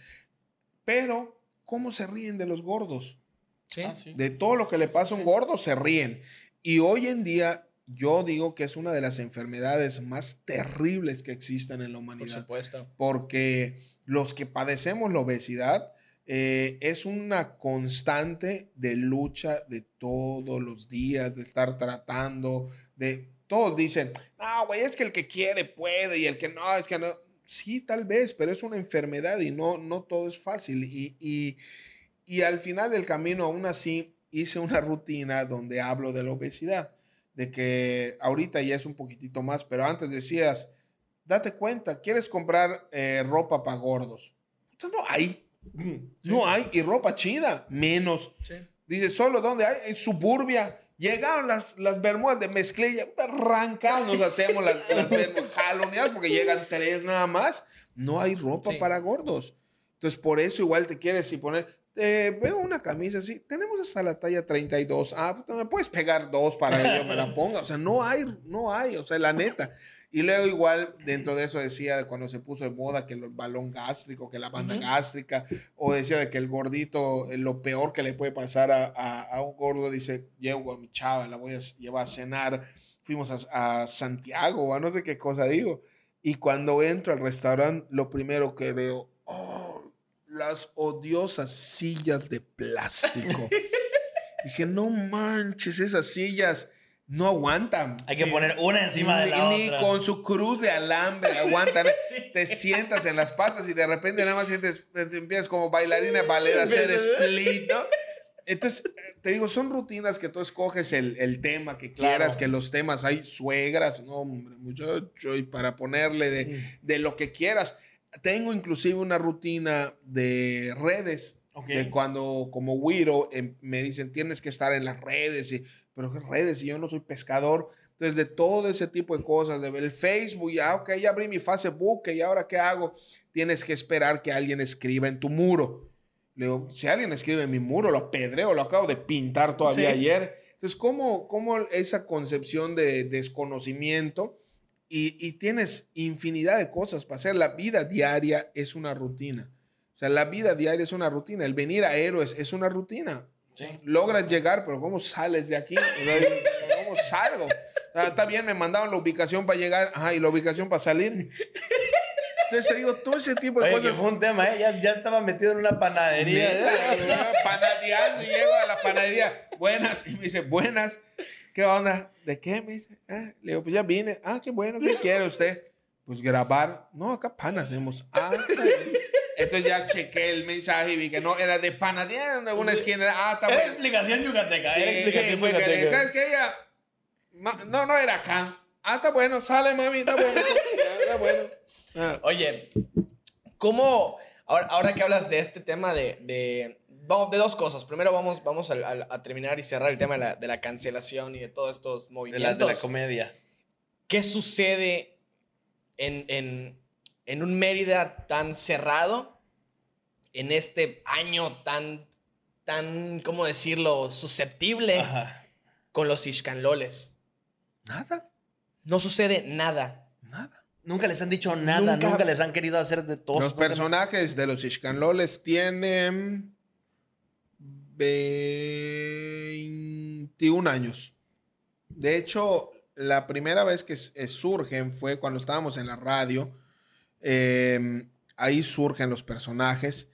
Pero, ¿cómo se ríen de los gordos? Sí. Ah, sí. De todo lo que le pasa a un gordo, se ríen. Y hoy en día, yo digo que es una de las enfermedades más terribles que existen en la Por humanidad supuesto. porque los que padecemos la obesidad eh, es una constante de lucha de todos los días, de estar tratando, de... Todos dicen, no, güey, es que el que quiere puede y el que no, es que no. Sí, tal vez, pero es una enfermedad y no, no todo es fácil. Y, y, y al final del camino, aún así, hice una rutina donde hablo de la obesidad, de que ahorita ya es un poquitito más, pero antes decías, date cuenta, quieres comprar eh, ropa para gordos. No hay, no hay, y ropa chida, menos. Sí. Dice, solo donde hay, en suburbia. Llegaron las, las bermudas de mezclilla, arrancados nos hacemos las, las bermudas jaloneadas porque llegan tres nada más. No hay ropa Sí. para gordos. Entonces, por eso igual te quieres y poner, eh, veo una camisa así, tenemos hasta la talla 32. Ah, puta, me puedes pegar dos para que yo me la ponga. O sea, no hay, no hay, o sea, la neta. Y luego igual dentro de eso decía de cuando se puso de moda que el balón gástrico, que la banda Ujú. gástrica, o decía de que el gordito, eh, lo peor que le puede pasar a, a- a un gordo, dice, llevo a mi chava, la voy a llevar a cenar, fuimos a, a Santiago o a no sé qué cosa digo. Y cuando entro al restaurante, lo primero que veo, oh, las odiosas sillas de plástico. Dije, no manches, esas sillas no aguantan. Hay que poner una encima de la ni, otra. Ni con su cruz de alambre aguantan. Te sientas en las patas y de repente nada más sientes, te, te empiezas como bailarina ballet a hacer split, ¿no? Entonces, te digo, son rutinas que tú escoges el, el tema que Claro. quieras, que los temas hay suegras, no, hombre, muchacho, y para ponerle de, Mm. de lo que quieras. Tengo inclusive una rutina de redes, Ok. de cuando como Wiro em, me dicen tienes que estar en las redes, y, pero ¿qué redes? Si yo no soy pescador. Entonces, de todo ese tipo de cosas, de ver el Facebook, ya, ok, ya abrí mi Facebook, ¿y ahora qué hago? Tienes que esperar que alguien escriba en tu muro. Le digo, si alguien escribe en mi muro, lo pedreo, lo acabo de pintar todavía Sí. ayer. Entonces, ¿cómo, cómo esa concepción de desconocimiento? Y, y tienes infinidad de cosas para hacer. La vida diaria es una rutina. O sea, la vida diaria es una rutina. El venir a héroes es una rutina. Sí. Logras llegar, pero ¿cómo sales de aquí? ¿Cómo salgo? Está bien, me mandaron la ubicación para llegar, ajá, y la ubicación para salir. Entonces te digo, todo ese tipo de Oye, que cosas. fue un tema, ¿eh? Ya, ya estaba metido en una panadería. Neta, Panadeando y llego a la panadería. Buenas. Y me dice, buenas. ¿Qué onda? ¿De qué? Me dice. Ah, le digo, pues ya vine. Ah, qué bueno. ¿Qué quiere usted? Pues grabar. No, acá pan hacemos. Ah. Entonces ya chequé el mensaje y vi que no, era de panadería, de una esquina. Ah, está Era bueno. explicación yucateca. Era Sí, explicación fue que le- yucateca. ¿Sabes qué? Ella. ma- No, no era acá. Ah, está bueno. Sale, mami. Está bueno. Ya, Está bueno. Ah. Oye, ¿cómo, ahora, ahora que hablas de este tema de, de, vamos, de dos cosas. Primero vamos, vamos a, terminar y cerrar el tema de la, de la cancelación y de todos estos De movimientos. la, de la comedia. ¿Qué sucede en, en, en un Mérida tan cerrado, en este año tan, tan, ¿cómo decirlo?, susceptible Ajá. con los Ixcanloles? Nada. No sucede nada. Nada. Nunca les han dicho nada, Nunca- nunca, les han querido hacer de todo. Los personajes de los Ishkanloles tienen 21 años. De hecho, la primera vez que eh, surgen fue cuando estábamos en la radio. Eh, ahí surgen los personajes.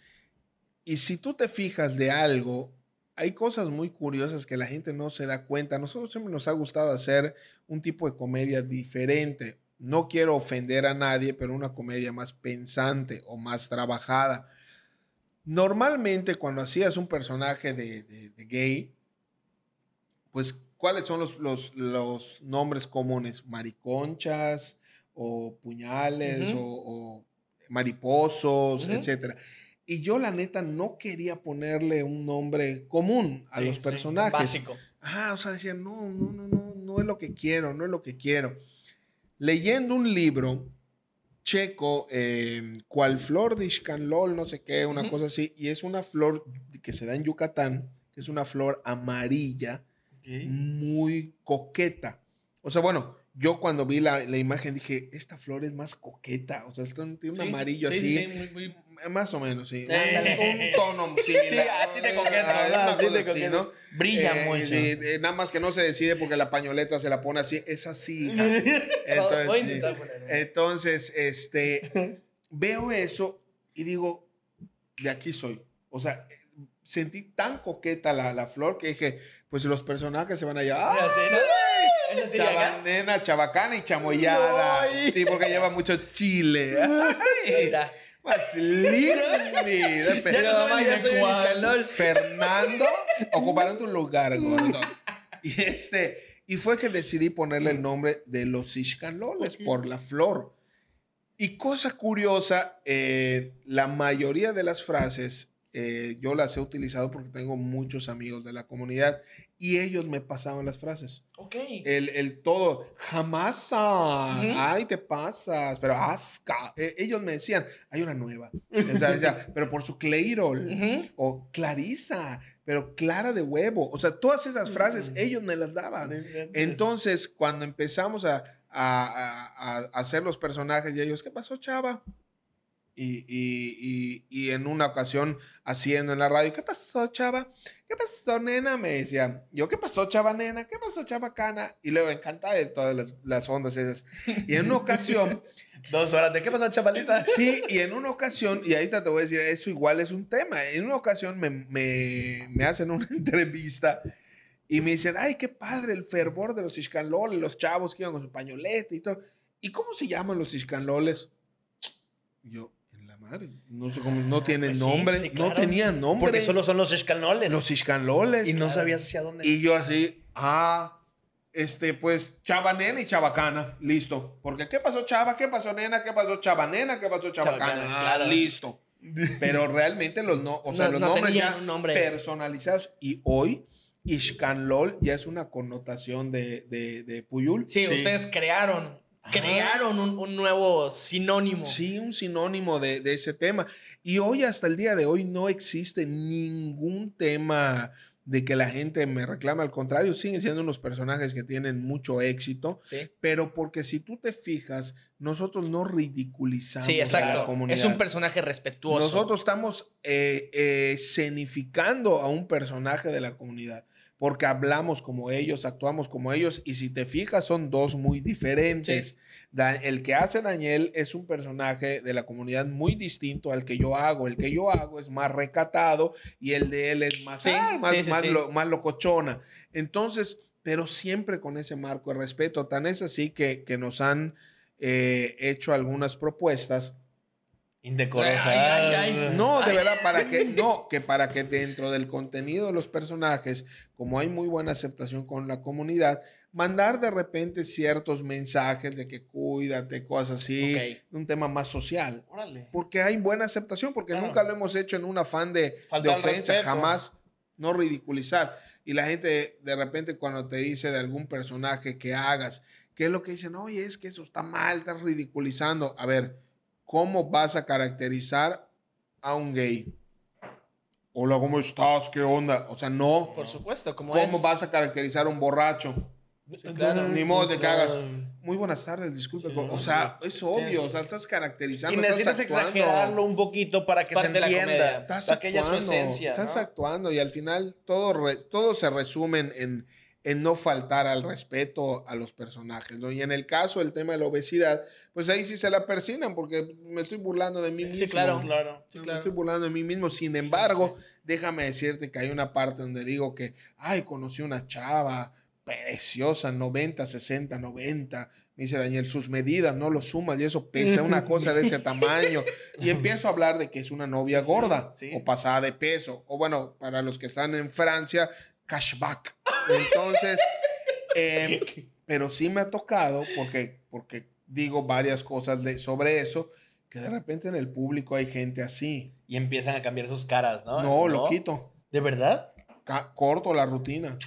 Y si tú te fijas de algo, hay cosas muy curiosas que la gente no se da cuenta. Nosotros siempre nos ha gustado hacer un tipo de comedia diferente. No quiero ofender a nadie, pero una comedia más pensante o más trabajada. Normalmente cuando hacías un personaje de, gay, pues ¿cuáles son los- los nombres comunes? Mariconchas o puñales Ujú. o, o mariposos, Ujú. etcétera. Y yo la neta no quería ponerle un nombre común a Sí, los sí, personajes. Básico. Ah, o sea, decía, no, no, no, no, no es lo que quiero, no es lo que quiero. Leyendo un libro checo, eh, cual flor de Ixcanlol, no sé qué, una Ujú. cosa así, y es una flor que se da en Yucatán, que es una flor amarilla, muy coqueta. O sea, bueno, yo cuando vi la, la imagen dije, esta flor es más coqueta, o sea, está un- tiene un Sí, amarillo sí, así. sí, sí, muy- muy- Más o menos, sí. Un, tono similar. Sí, así ¿verdad? una Así coqueto. ¿no? Brilla Eh, mucho. sí, eh, nada más que no se decide porque la pañoleta se la pone así. Es así. Entonces, Voy a. Entonces, este, veo eso y digo, de aquí soy. O sea, eh, sentí tan coqueta la, la flor que dije, pues los personajes se van a llevar. Mira, ¡Ah! Chabanena, chabacana y chamoyada. Sí, porque lleva mucho chile. Ay, más linda. Pero mamá, soy Ixcanlol. Fernando ocuparon tu lugar, gordo. Y este, y fue que decidí ponerle el nombre de los Ixcanloles por la flor. Y cosa curiosa, eh, la mayoría de las frases eh, yo las he utilizado porque tengo muchos amigos de la comunidad y ellos me pasaban las frases. Ok. El, el todo, jamás, Ujú. ay, te pasas, pero asca. Eh, ellos me decían, hay una nueva. O sea, decía, pero por su Cleirol. O Clarisa, pero clara de huevo. O sea, todas esas frases ellos me las daban. Entonces, cuando empezamos a, a- a- a hacer los personajes y ellos, ¿qué pasó, chava? Y, y- y- y en una ocasión haciendo en la radio, ¿qué pasó, chava? ¿Qué pasó, nena? Me decía, yo, ¿qué pasó, chava, nena? ¿Qué pasó, chava, cana? Y luego encanta de todas las, las ondas esas. Y en una ocasión, Dos horas. ¿De qué pasó, chavalita? sí, y en una ocasión, y ahorita te voy a decir, eso igual es un tema. En una ocasión me, me- me hacen una entrevista Y me dicen, ay, qué padre el fervor de los iscanloles, los chavos que iban con su pañoleta y todo. ¿Y cómo se llaman los iscanloles? Yo, madre, no sé cómo, no tienen Pues sí, nombre, sí, no claro. tenían nombre. Porque solo son los escalones. los iscanloles. y no sabías hacia dónde. Y yo así, ah, este, pues, chava nena y chabacana, listo. Porque, ¿qué pasó chava? ¿Qué pasó nena? ¿Qué pasó chava nena? ¿Qué pasó chabacana? Chabacana, Ah, claro. listo. Pero realmente los, no, o sea, No- los no nombres ya nombre. personalizados. Y hoy, Ishkanlol ya es una connotación de, de, de Puyul. Sí, ustedes crearon, crearon un, un nuevo sinónimo. Sí, un sinónimo de, de ese tema. Y hoy, hasta el día de hoy, no existe ningún tema de que la gente me reclama. Al contrario, siguen siendo unos personajes que tienen mucho éxito. Sí, Pero porque si tú te fijas, nosotros no ridiculizamos sí a la comunidad. Es un personaje respetuoso. Nosotros estamos eh, eh, escenificando a un personaje de la comunidad. Porque hablamos como ellos, actuamos como ellos. Y si te fijas, son dos muy diferentes. Sí. Da- el que hace Daniel es un personaje de la comunidad muy distinto al que yo hago. El que yo hago es más recatado y el de él es más, Sí, ay, más, sí, sí, más, sí. lo- más locochona. Entonces, pero siempre con ese marco de respeto. Tan es así que, que nos han eh, hecho algunas propuestas. Indecorosas. Ay, ay, ay. No, de verdad, para que, no, que para que dentro del contenido de los personajes, como hay muy buena aceptación con la comunidad, mandar de repente ciertos mensajes de que cuídate, cosas así, Ok. un tema más social. Órale. Porque hay buena aceptación, porque Claro. nunca lo hemos hecho en un afán de, de ofensa, respeto. jamás no ridiculizar. Y la gente de repente cuando te dice de algún personaje que hagas, ¿qué es lo que dicen? Oye, es que eso está mal, estás ridiculizando. A ver, ¿cómo vas a caracterizar a un gay? Hola, ¿cómo estás? ¿Qué onda? O sea, no. Por supuesto, como ¿Cómo es. vas a caracterizar a un borracho? claro. Ni modo de que hagas. Muy buenas tardes, disculpe. Sí, con-". no, o sea, es obvio, o sea, estás caracterizando. Y necesitas actuando. exagerarlo un poquito para que se entienda. Estás Para que haya su actuando, esencia. Estás ¿no? actuando y al final todo, re- todo se resume en, en, en no faltar al respeto a los personajes. ¿no? Y en el caso del tema de la obesidad, pues ahí sí se la persinan porque me estoy burlando de mí mismo. Sí, claro. Claro. Sí, Me claro. estoy burlando de mí mismo. Sin embargo, déjame decirte que hay una parte donde digo que, ay, conocí una chava preciosa, 90, 60, 90. Me dice Daniel, sus medidas no lo sumas y eso pesa una cosa de ese tamaño. Y empiezo a hablar de que es una novia Sí, gorda sí. o pasada de peso. O bueno, para los que están en Francia, cashback. Entonces, eh, pero sí me ha tocado porque, porque digo varias cosas de, sobre eso, que de repente en el público hay gente así. Y empiezan a cambiar sus caras, ¿no? No, lo quito. ¿De verdad? Ca- corto la rutina.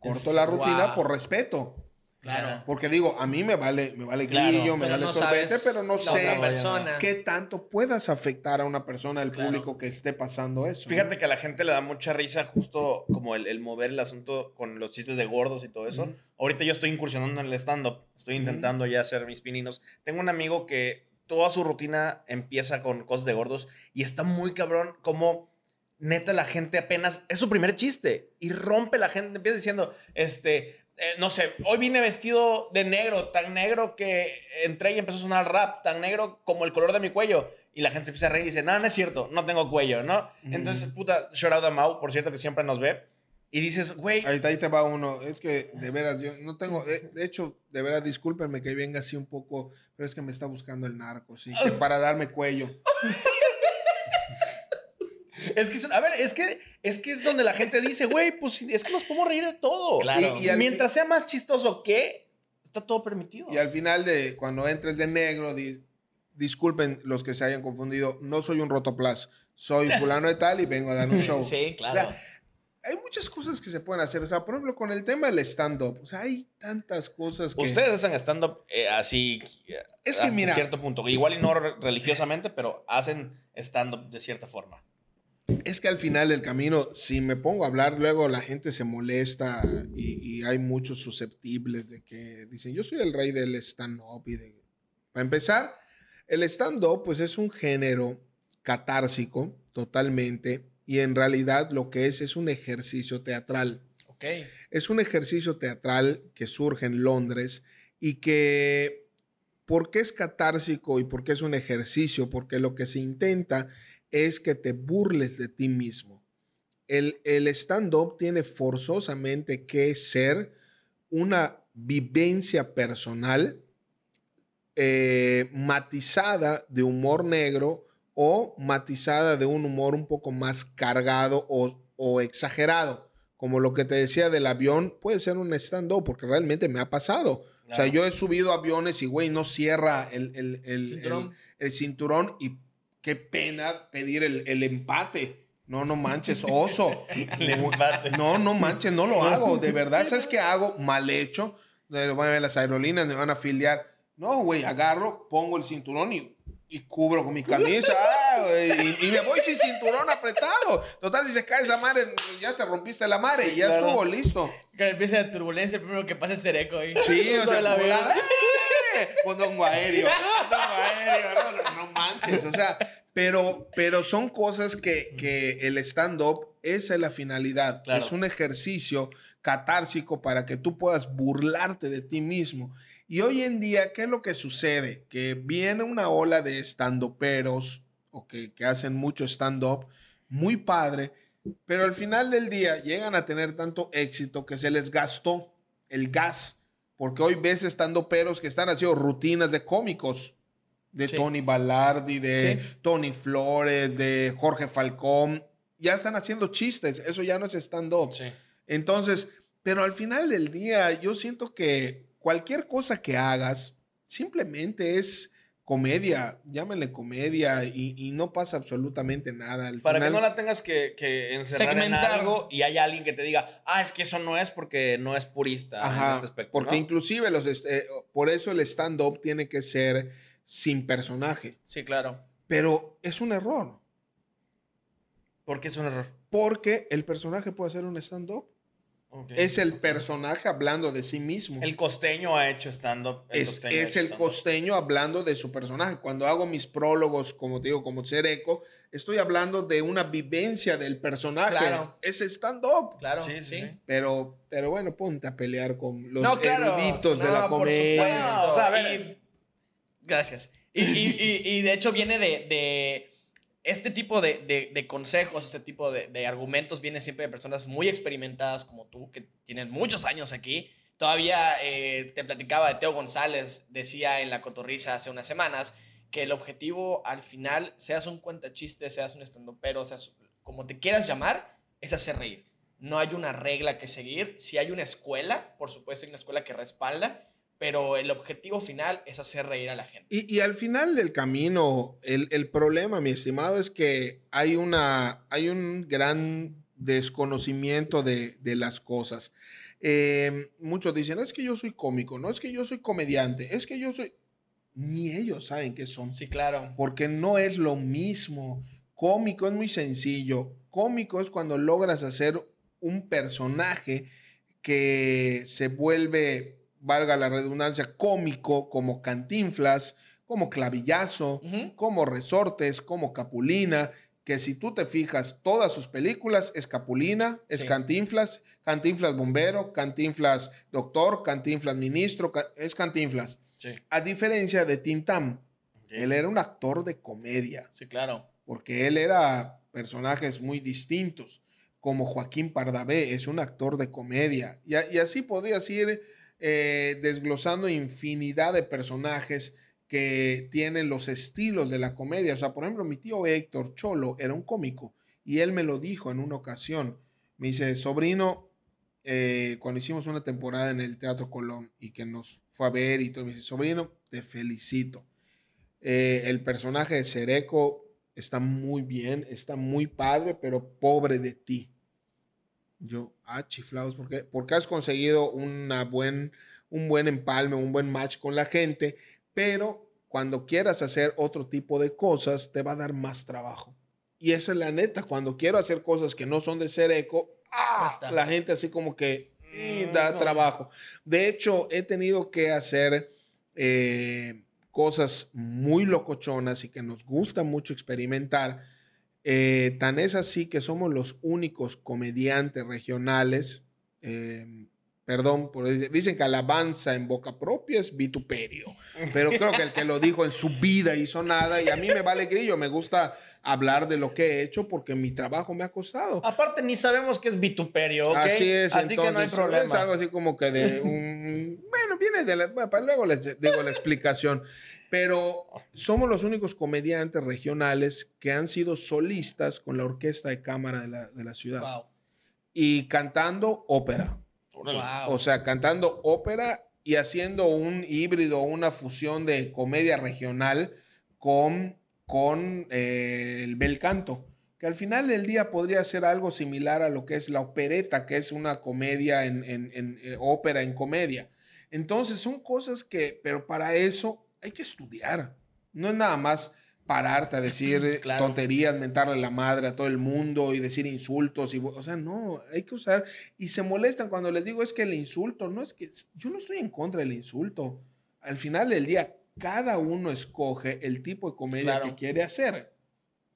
Corto Es- la rutina wow. por respeto. Claro. Porque digo, a mí me vale, me vale Claro, grillo, me vale no sorbete, pero no sé persona. qué tanto puedas afectar a una persona del Claro. público que esté pasando eso. Fíjate que a la gente le da mucha risa justo como el, el mover el asunto con los chistes de gordos y todo eso. Ahorita yo estoy incursionando en el stand-up. Estoy intentando ya hacer mis pininos. Tengo un amigo que toda su rutina empieza con cosas de gordos y está muy cabrón como neta la gente apenas... Es su primer chiste y rompe la gente. Empieza diciendo, este... eh, no sé, hoy vine vestido de negro, tan negro que entré y empezó a sonar rap, tan negro como el color de mi cuello. Y la gente se empieza a reír y dice, no, no es cierto, no tengo cuello, ¿no? Entonces, Ujú. puta, shout out a Mau, por cierto, que siempre nos ve. Y dices, güey, Ahí, ahí te va uno. Es que de veras, yo no tengo. De, de hecho, de veras, discúlpenme que venga así un poco, pero es que me está buscando el narco, sí. que para darme cuello. es que, es un- a ver, es que, es que es donde la gente dice, güey, pues es que nos podemos reír de todo. Claro. Y- Mientras sea más chistoso que, está todo permitido. Y al final, de cuando entres de negro, di- disculpen los que se hayan confundido, no soy un rotoplas. Soy fulano de tal y vengo a dar un show. Sí, O claro. sea, hay muchas cosas que se pueden hacer. O sea, por ejemplo, con el tema del stand-up. O sea, hay tantas cosas que. Ustedes hacen stand-up eh, así, eh, Es que hasta mira- cierto punto. Igual y no re- religiosamente, pero hacen stand-up de cierta forma. Es que al final del camino, si me pongo a hablar, luego la gente se molesta y, y hay muchos susceptibles de que dicen, yo soy el rey del stand-up. Y de... Para empezar, el stand-up pues es un género catársico totalmente y en realidad lo que es es un ejercicio teatral. Ok. Es un ejercicio teatral que surge en Londres y que, ¿por qué es catársico y por qué es un ejercicio? Porque lo que se intenta es que te burles de ti mismo. el, el stand-up tiene forzosamente que ser una vivencia personal eh, matizada de humor negro o matizada de un humor un poco más cargado o, o exagerado. Como lo que te decía del avión, puede ser un stand-up, porque realmente me ha pasado. O sea, yo he subido aviones y, güey, no cierra el, el, el, Cinturón. el- el cinturón y qué pena pedir el, el empate. No, no manches, oso. El empate. No, no manches, no lo hago. De verdad, ¿sabes qué hago? Mal hecho. Van a ver las aerolíneas, me van a afiliar. No, güey, agarro, pongo el cinturón y, y cubro con mi camisa. Ah, güey, y, y me voy sin cinturón apretado. Total, si se cae esa madre, ya te rompiste la madre y ya claro. estuvo listo. Que empiece la turbulencia, el primero que pasa es Sereco ahí. Sí, o sea. ¡Eh! Mondongo aéreo. Mondongo aéreo. No, no, no manches. O sea, pero, pero son cosas que, que el stand-up, esa es la finalidad. Claro. Es un ejercicio catársico para que tú puedas burlarte de ti mismo. Y hoy en día, ¿qué es lo que sucede? Que viene una ola de stand-uperos o que, que hacen mucho stand-up, muy padre, pero al final del día llegan a tener tanto éxito que se les gastó el gas. Porque hoy ves estando peros que están haciendo rutinas de cómicos. De Sí. Tony Ballardi, de Sí. Tony Flores, de Jorge Falcón. Ya están haciendo chistes. Eso ya no es stand-up. Sí. Entonces, pero al final del día, yo siento que cualquier cosa que hagas simplemente es comedia. Llámenle comedia y, y no pasa absolutamente nada. Al Para que no la tengas que, que encerrar Segmentar. en algo y haya alguien que te diga, ah, es que eso no es porque no es purista en este aspecto. porque ¿no? inclusive los eh, por eso el stand-up tiene que ser sin personaje. Sí, claro. Pero es un error. Porque es un error. Porque el personaje puede ser un stand-up. Es el personaje hablando de sí mismo. El costeño ha hecho stand-up. es, costeño es hecho el costeño hablando de su personaje. Cuando hago mis prólogos, como te digo, como ser eco, estoy hablando de una vivencia del personaje. Claro. Es stand-up. Claro. Sí, sí, sí. Pero, pero bueno, ponte a pelear con los no, claro. eruditos de No, la por comedia. supuesto. O sea, a ver. Y- gracias. Y, y- y- y de hecho viene de, de este tipo de, de- consejos, este tipo de, argumentos viene siempre de personas muy experimentadas como tú, que tienen muchos años aquí. Todavía eh, te platicaba de Teo González, decía en La Cotorriza hace unas semanas, que el objetivo al final, seas un cuentachiste, seas un estandopero, seas como te quieras llamar, es hacer reír. No hay una regla que seguir. Si hay una escuela, por supuesto, hay una escuela que respalda, pero el objetivo final es hacer reír a la gente. Y, y al final del camino, el, el problema, mi estimado, es que hay, una, hay un gran desconocimiento de, de las cosas. Eh, muchos dicen, es que yo soy cómico, no es que yo soy comediante, es que yo soy... Ni ellos saben qué son. Sí, claro. Porque no es lo mismo. Cómico es muy sencillo. Cómico es cuando logras hacer un personaje que se vuelve, valga la redundancia, cómico, como Cantinflas, como Clavillazo, como Resortes, como Capulina, que si tú te fijas, todas sus películas es Capulina, es Sí. Cantinflas, Cantinflas Bombero, Cantinflas Doctor, Cantinflas Ministro, es Cantinflas. Sí. A diferencia de Tintam, él era un actor de comedia, Sí, claro. porque él era personajes muy distintos, como Joaquín Pardavé, es un actor de comedia. Y, y así podrías ir eh, desglosando infinidad de personajes que tienen los estilos de la comedia. O sea, por ejemplo, mi tío Héctor Cholo era un cómico y él me lo dijo en una ocasión. Me dice, sobrino, eh, cuando hicimos una temporada en el Teatro Colón y que nos fue a ver y todo, me dice, sobrino, te felicito. Eh, el personaje de Sereco está muy bien, está muy padre, pero pobre de ti. Yo, ah, chiflados, ¿por qué? Porque has conseguido una buen, un buen empalme, un buen match con la gente, pero cuando quieras hacer otro tipo de cosas, te va a dar más trabajo. Y esa es la neta, cuando quiero hacer cosas que no son de Sereco, ah, Basta. la gente así como que eh, Mm, da no. trabajo. De hecho, he tenido que hacer eh, cosas muy locochonas y que nos gusta mucho experimentar. Eh, tan es así que somos los únicos comediantes regionales eh, Perdón, por, dicen que alabanza en boca propia es vituperio. Pero creo que el que lo dijo en su vida hizo nada y a mí me vale grillo. Me gusta hablar de lo que he hecho porque mi trabajo me ha costado. Aparte, ni sabemos qué es vituperio, ¿ok? Así es, Así que no hay entonces, problema. Es algo así como que de un... Bueno, viene de la... Bueno, luego les digo la explicación. Pero somos los únicos comediantes regionales que han sido solistas con la orquesta de cámara de la, de la ciudad. Wow. Y cantando ópera. Wow. O sea, cantando ópera y haciendo un híbrido, una fusión de comedia regional con, con eh, el bel canto. Que al final del día podría ser algo similar a lo que es la opereta, que es una comedia en, en- en, eh, ópera en comedia. Entonces son cosas que, pero para eso hay que estudiar. No es nada más pararte a decir Claro. tonterías, mentarle la madre a todo el mundo y decir insultos. Y, o sea, no, hay que usar. Y se molestan cuando les digo es que el insulto, no es que yo no estoy en contra del insulto. Al final del día, cada uno escoge el tipo de comedia Claro. que quiere hacer.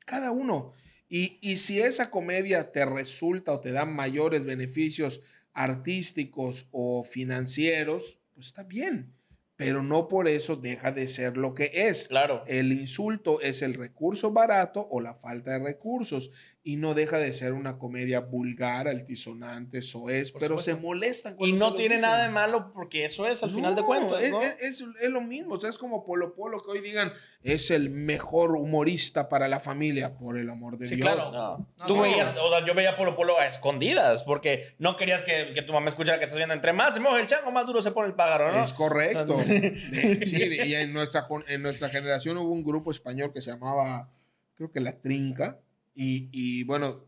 Cada uno. Y, y si esa comedia te resulta o te da mayores beneficios artísticos o financieros, pues está bien. Pero no por eso deja de ser lo que es. Claro. El insulto es el recurso barato o la falta de recursos y no deja de ser una comedia vulgar, altisonante, soez, Por pero supuesto. se molestan Y se no lo tiene dicen. nada de malo porque eso es al final de cuentas, es, ¿no? es- es- es lo mismo, o sea, es como Polo Polo que hoy digan es el mejor humorista para la familia, por el amor de Sí, Dios. claro. No. No, Tú no. veías, o sea, yo veía Polo Polo a escondidas porque no querías que, que tu mamá escuchara que estás viendo entre más se moja el chango, más duro se pone el pájaro, ¿no? Es correcto. O sea, De- sí, de- y en nuestra, en nuestra generación hubo un grupo español que se llamaba, creo que La Trinca, y, y bueno,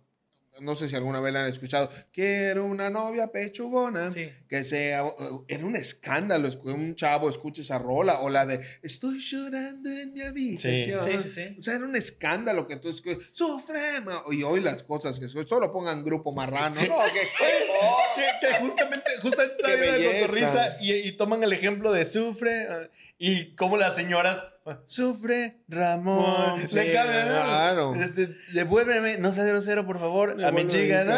no sé si alguna vez la han escuchado, quiero una novia pechugona, Sí. que sea, era un escándalo es- que un chavo escuche esa rola, o la de estoy llorando en mi habitación. Sí, sí, sí. O sea, era un escándalo que tú escuchas, sufrema, y hoy las cosas que solo pongan grupo marrano, no, que que, que justamente, justamente estaba viendo la cotorriza y, y toman el ejemplo de sufre ah, y como las señoras sufre Ramón le cambian ¿no? claro. Este, devuélveme no sea grosero por favor a mi chica ¿no?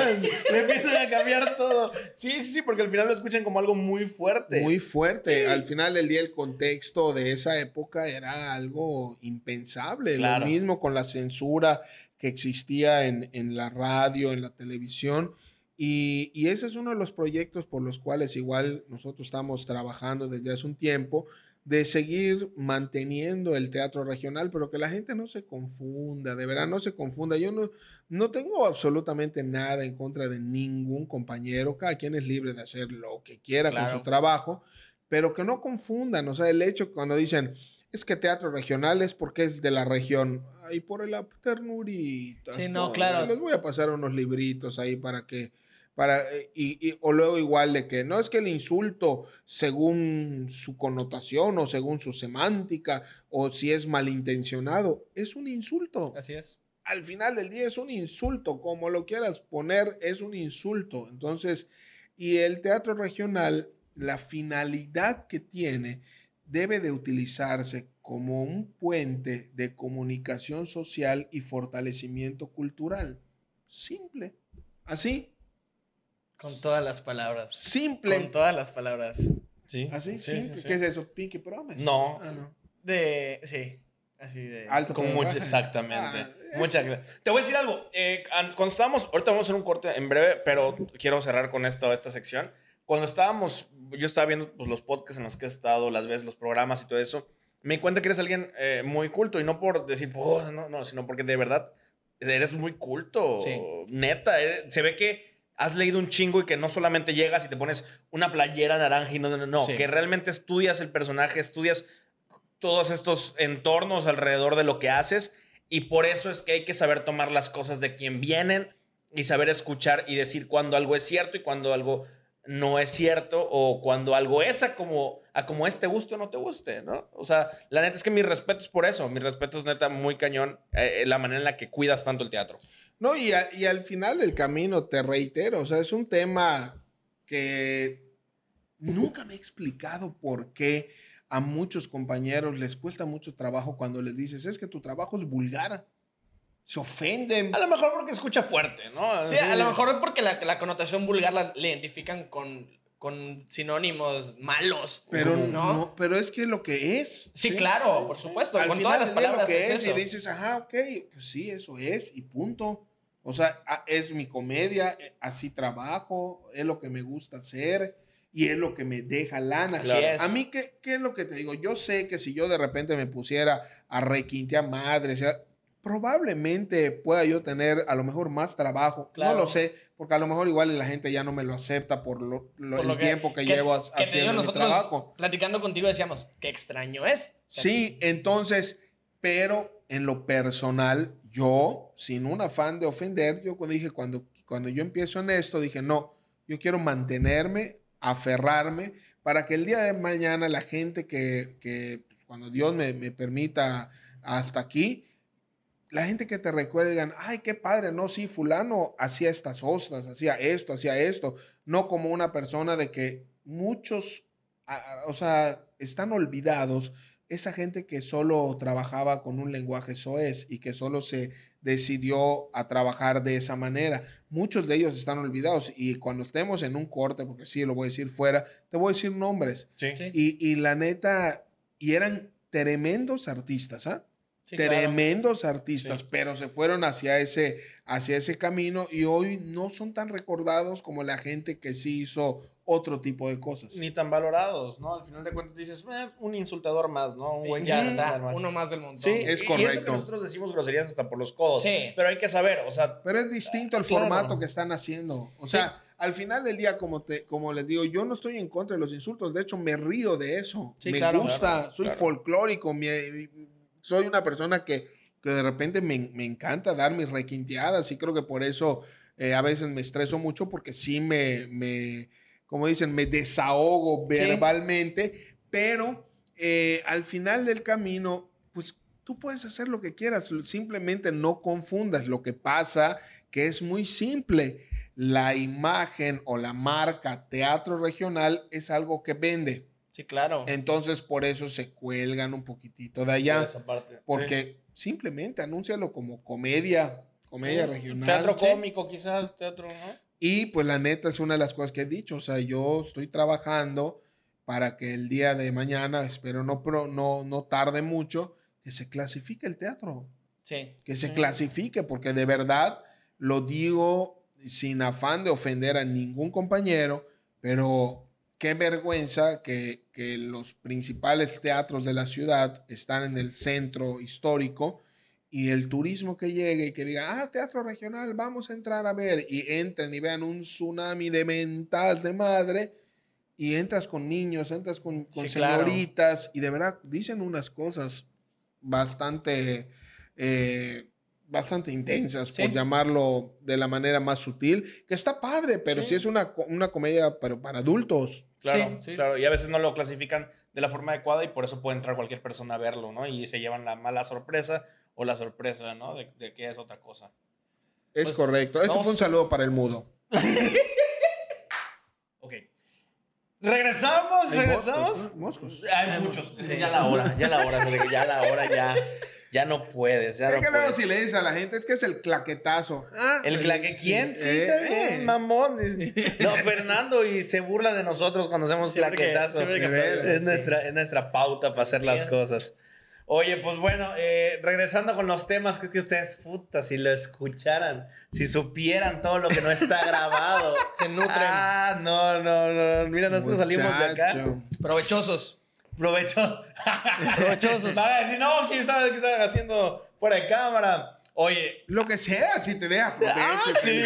le empiezan a cambiar todo sí sí sí porque al final lo escuchan como algo muy fuerte Muy fuerte. Al final del día el contexto de esa época era algo impensable. Claro. Lo mismo con la censura que existía en, en la radio, en la televisión. Y, y ese es uno de los proyectos por los cuales igual nosotros estamos trabajando desde hace un tiempo, de seguir manteniendo el teatro regional, pero que la gente no se confunda, de verdad no se confunda. Yo no, no tengo absolutamente nada en contra de ningún compañero, cada quien es libre de hacer lo que quiera con su trabajo, pero que no confundan, o sea, el hecho cuando dicen, es que teatro regional es porque es de la región, ay, por el ternuritas. Sí, no, claro. Les voy a pasar unos libritos ahí para que para, eh, y, y- o luego igual de que no es que el insulto según su connotación o según su semántica o si es malintencionado, es un insulto. Así es. Al final del día es un insulto, como lo quieras poner, es un insulto. Entonces, y el teatro regional, la finalidad que tiene debe de utilizarse como un puente de comunicación social y fortalecimiento cultural. Simple. Así. Con todas las palabras. Simple. Con todas las palabras. sí Así, sí, simple. sí, sí. ¿Qué es eso? Pinky Promise. No. Ah, no. De. Sí. Así de. Alto Con mucho, exactamente. Ah, Muchas gracias. Te voy a decir algo. eh, an- cuando estábamos, ahorita vamos a hacer un corte en breve, pero quiero cerrar con esta, esta sección. Cuando estábamos, yo estaba viendo pues, los podcasts en los que he estado, las veces, los programas y todo eso, me di cuenta que eres alguien eh, muy culto y no por decir, "Oh, no, no, sino porque de verdad eres muy culto. Sí. Neta, eh, se ve que has leído un chingo y que no solamente llegas y te pones una playera naranja y no, no, no, Sí. que realmente estudias el personaje, estudias todos estos entornos alrededor de lo que haces y por eso es que hay que saber tomar las cosas de quien vienen y saber escuchar y decir cuando algo es cierto y cuando algo no es cierto o cuando algo es a como, a como es te guste o no te guste, ¿no? O sea, la neta es que mi respeto es por eso, mi respeto es neta muy cañón eh, la manera en la que cuidas tanto el teatro. No, y, y al final del camino, te reitero, o sea, es un tema que nunca me he explicado por qué a muchos compañeros les cuesta mucho trabajo cuando les dices, es que tu trabajo es vulgar. Se ofenden. A lo mejor porque escucha fuerte, ¿no? Sí, a lo mejor porque la, la connotación vulgar la, le identifican con, con sinónimos malos. Pero ¿no? no, pero es que lo que es. Sí, claro, por supuesto. Al con final todas las palabras lo que es, es, eso. y dices, ajá, ok, pues sí, eso es, y punto. O sea, es mi comedia, eh, así trabajo, es lo que me gusta hacer y es lo que me deja lana. Así es. A mí, ¿qué, ¿qué es lo que te digo? Yo sé que si yo de repente me pusiera a requintear madres, o sea, probablemente pueda yo tener a lo mejor más trabajo. Claro. No lo sé, porque a lo mejor igual la gente ya no me lo acepta por, lo, lo- Por el lo tiempo que, que llevo es- que haciendo mi trabajo. Platicando contigo decíamos, qué extraño es. Sí, entonces, pero en lo personal, yo, sin un afán de ofender, yo dije, cuando, cuando yo empiezo en esto, dije, no, yo quiero mantenerme, aferrarme, para que el día de mañana la gente que, que pues, cuando Dios me, me permita hasta aquí, la gente que te recuerde digan, ay, qué padre, no, sí, fulano hacía estas ostras, hacía esto, hacía esto, no como una persona de que muchos, o sea, están olvidados esa gente que solo trabajaba con un lenguaje soez y que solo se decidió a trabajar de esa manera. Muchos de ellos están olvidados y cuando estemos en un corte, porque sí, lo voy a decir fuera, te voy a decir nombres. Sí. Sí, Y, y la neta, y eran tremendos artistas, ¿ah? Sí, claro. tremendos artistas, Sí. pero se fueron hacia ese, hacia ese camino y hoy no son tan recordados como la gente que sí hizo otro tipo de cosas. Ni tan valorados, ¿no? Al final de cuentas dices, "Eh, un insultador más, ¿no? Un güey ya está, insulta más". uno más del montón. Sí, Es y- Y eso correcto. que nosotros decimos groserías hasta por los codos. Sí. Pero hay que saber, o sea, Pero es distinto el Claro. formato que están haciendo. O sea, al final del día, como, te, como les digo, yo no estoy en contra de los insultos. De hecho, me río de eso. Sí, me claro, gusta, claro, soy claro. folclórico. mi- soy una persona que, que de repente me, me encanta dar mis requinteadas y creo que por eso eh, a veces me estreso mucho porque sí me, me como dicen, me desahogo Sí. verbalmente, pero eh, al final del camino, pues tú puedes hacer lo que quieras, simplemente no confundas lo que pasa, que es muy simple. La imagen o la marca teatro regional es algo que vende. Sí, claro. Entonces, por eso se cuelgan un poquitito de allá, esa parte. porque simplemente anúncialo como comedia, comedia Sí. regional. Teatro Sí. cómico, quizás, teatro, ¿no? Y pues la neta es una de las cosas que he dicho. O sea, yo estoy trabajando para que el día de mañana, espero no, pro- no, no tarde mucho, que se clasifique el teatro. Sí. Que se clasifique, porque de verdad lo digo sin afán de ofender a ningún compañero, pero qué vergüenza que, que los principales teatros de la ciudad están en el centro histórico y el turismo que llegue y que diga, ah, teatro regional, vamos a entrar a ver, y entren y vean un tsunami de mental de madre, y entras con niños, entras con, con Sí, claro. señoritas, y de verdad dicen unas cosas bastante, eh, bastante intensas, Sí. por llamarlo de la manera más sutil, que está padre, pero Sí. sí, es una, una comedia pero para adultos. Claro, Sí, sí. claro. Y a veces no lo clasifican de la forma adecuada y por eso puede entrar cualquier persona a verlo, ¿no? Y se llevan la mala sorpresa o la sorpresa, ¿no? De, de que es otra cosa. Es Pues, correcto. Esto vamos- fue un saludo para el mudo. Ok. Regresamos, Hay regresamos. moscos, ¿no? Moscos. Hay Hay muchos. muchos, sí. Ya la hora, ya la hora, ya la hora, ya, ya no puedes, ya Es no que luego si le dices a la gente, es que es el claquetazo. Ah, ¿El pues, claque quién? Sí, eh, está bien, eh. mamón. No, Fernando, y se burla de nosotros cuando hacemos Siempre claquetazo. que es, sí. nuestra, es nuestra pauta para hacer las cosas. Oye, pues bueno, eh, regresando con los temas, que es que ustedes, puta, si lo escucharan, si supieran todo lo que no está grabado. Se nutren. Ah, no, no, no. Mira, nosotros salimos de acá. Provechosos. Provecho. Provechosos. Van a decir, no, ¿qué estaban, qué estaban haciendo fuera de cámara? Oye, Lo que sea, si te deja provecho, ah, sí.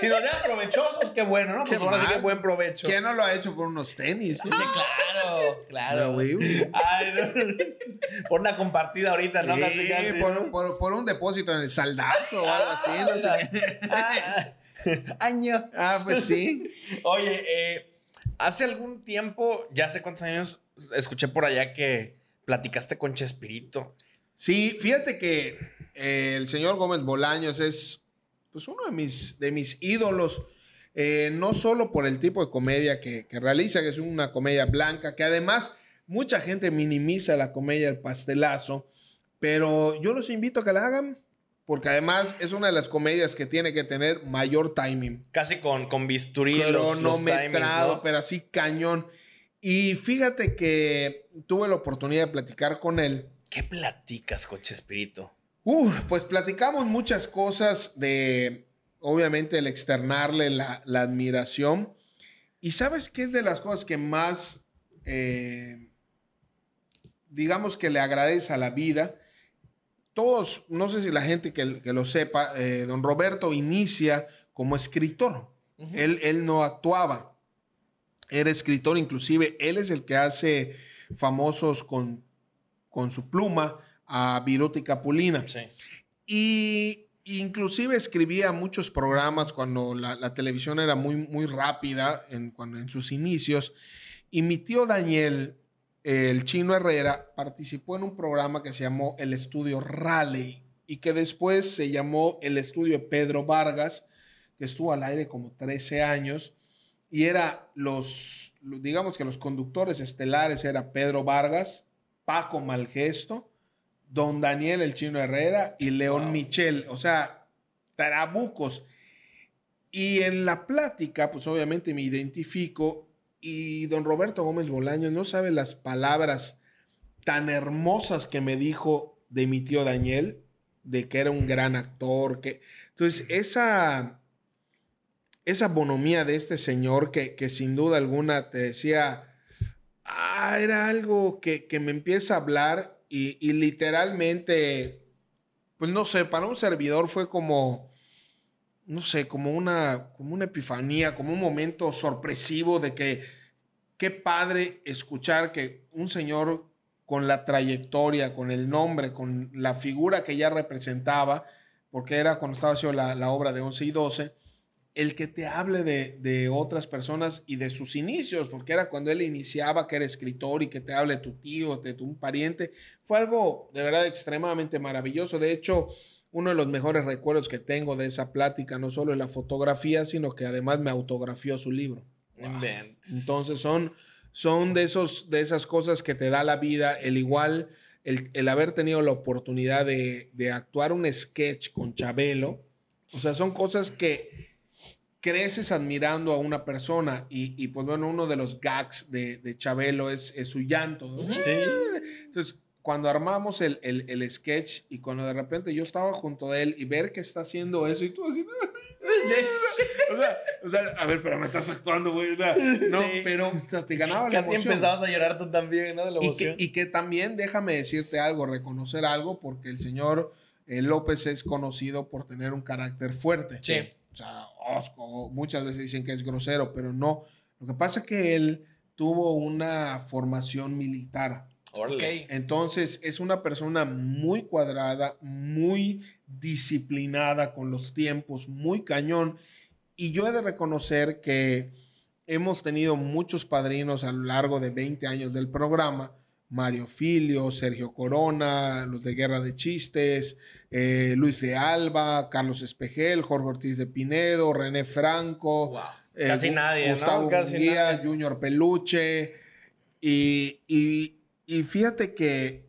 Si nos dejan provechosos, qué bueno, ¿no? Pues Qué ahora sí que buen provecho. ¿Quién no lo ha hecho por unos tenis? Sí, claro, claro. Ay, no. Por una compartida ahorita, ¿no? Sí, Casi, casi, por, ¿no? por- por un depósito en el saldazo o algo así. no sé qué. Ah, año. Ah, pues sí. Oye, eh, hace algún tiempo, ya hace cuántos años, escuché por allá que platicaste con Chespirito. Sí, fíjate que eh, el señor Gómez Bolaños es pues, uno de mis, de mis ídolos, eh, no solo por el tipo de comedia que, que realiza, que es una comedia blanca, que además mucha gente minimiza la comedia del pastelazo, pero yo los invito a que la hagan. porque además es una de las comedias que tiene que tener mayor timing. Casi con, con bisturí los, los cronometrado, timings, ¿no? pero así cañón. Y fíjate que tuve la oportunidad de platicar con él. ¿Qué platicas, Coche Espíritu? Uh, pues platicamos muchas cosas de, obviamente, el externarle la, la admiración. Y sabes qué es de las cosas que más, eh, digamos que le agradece a la vida. Todos, no sé si la gente que, que lo sepa, eh, don Roberto inicia como escritor. él, él no actuaba. Era escritor, inclusive él es el que hace famosos con, con su pluma a Viruta y Capulina. Sí. Y inclusive escribía muchos programas cuando la, la televisión era muy, muy rápida, en, cuando, en sus inicios. Y mi tío Daniel, el chino Herrera, participó en un programa que se llamó El Estudio Raleigh y que después se llamó El Estudio Pedro Vargas, que estuvo al aire como 13 años. Y era los, digamos que los conductores estelares era Pedro Vargas, Paco Malgesto, Don Daniel el Chino Herrera y León Wow. Michel. O sea, tarabucos. Y en la plática, pues obviamente me identifico y don Roberto Gómez Bolaños no sabe las palabras tan hermosas que me dijo de mi tío Daniel, de que era un gran actor, que... Entonces, esa, esa bonomía de este señor que, que sin duda alguna te decía, ah, era algo que, que me empieza a hablar y, y literalmente, pues no sé, para un servidor fue como, no sé, como una, como una epifanía, como un momento sorpresivo de que qué padre escuchar que un señor con la trayectoria, con el nombre, con la figura que ya representaba, porque era cuando estaba haciendo la, la obra de 11 y 12, el que te hable de, de otras personas y de sus inicios, porque era cuando él iniciaba que era escritor y que te hable de tu tío, de tu un pariente, fue algo de verdad extremadamente maravilloso. De hecho, uno de los mejores recuerdos que tengo de esa plática, no solo en la fotografía, sino que además me autografió su libro. Entonces son, son de, esos, de esas cosas que te da la vida, el igual, el, el haber tenido la oportunidad de, de actuar un sketch con Chabelo. O sea, son cosas que creces admirando a una persona y, y, pues bueno, uno de los gags de, de Chabelo es, es su llanto. ¿no? Entonces, cuando armamos el, el, el, sketch y cuando de repente yo estaba junto a él y ver que está haciendo eso y tú así, o, sea, o sea, a ver, pero me estás actuando, güey. O sea, no, Sí. pero o sea, te ganaba la Casi emoción. empezabas a llorar tú también, ¿no? De la Y que, emoción. y que también, déjame decirte algo, reconocer algo, porque el señor eh, López es conocido por tener un carácter fuerte. Sí. O sea, osco, muchas veces dicen que es grosero, pero no. Lo que pasa es que él tuvo una formación militar. Órale. Ok. Entonces es una persona muy cuadrada, muy disciplinada con los tiempos, muy cañón. Y yo he de reconocer que hemos tenido muchos padrinos a lo largo de 20 años del programa. Mario Filio, Sergio Corona, los de Guerra de Chistes, eh, Luis de Alba, Carlos Espejel, Jorge Ortiz de Pinedo, René Franco, Wow. eh, Casi nadie, ¿no? Gustavo Casi Munguía, nadie. Junior Peluche. Y, y- y fíjate que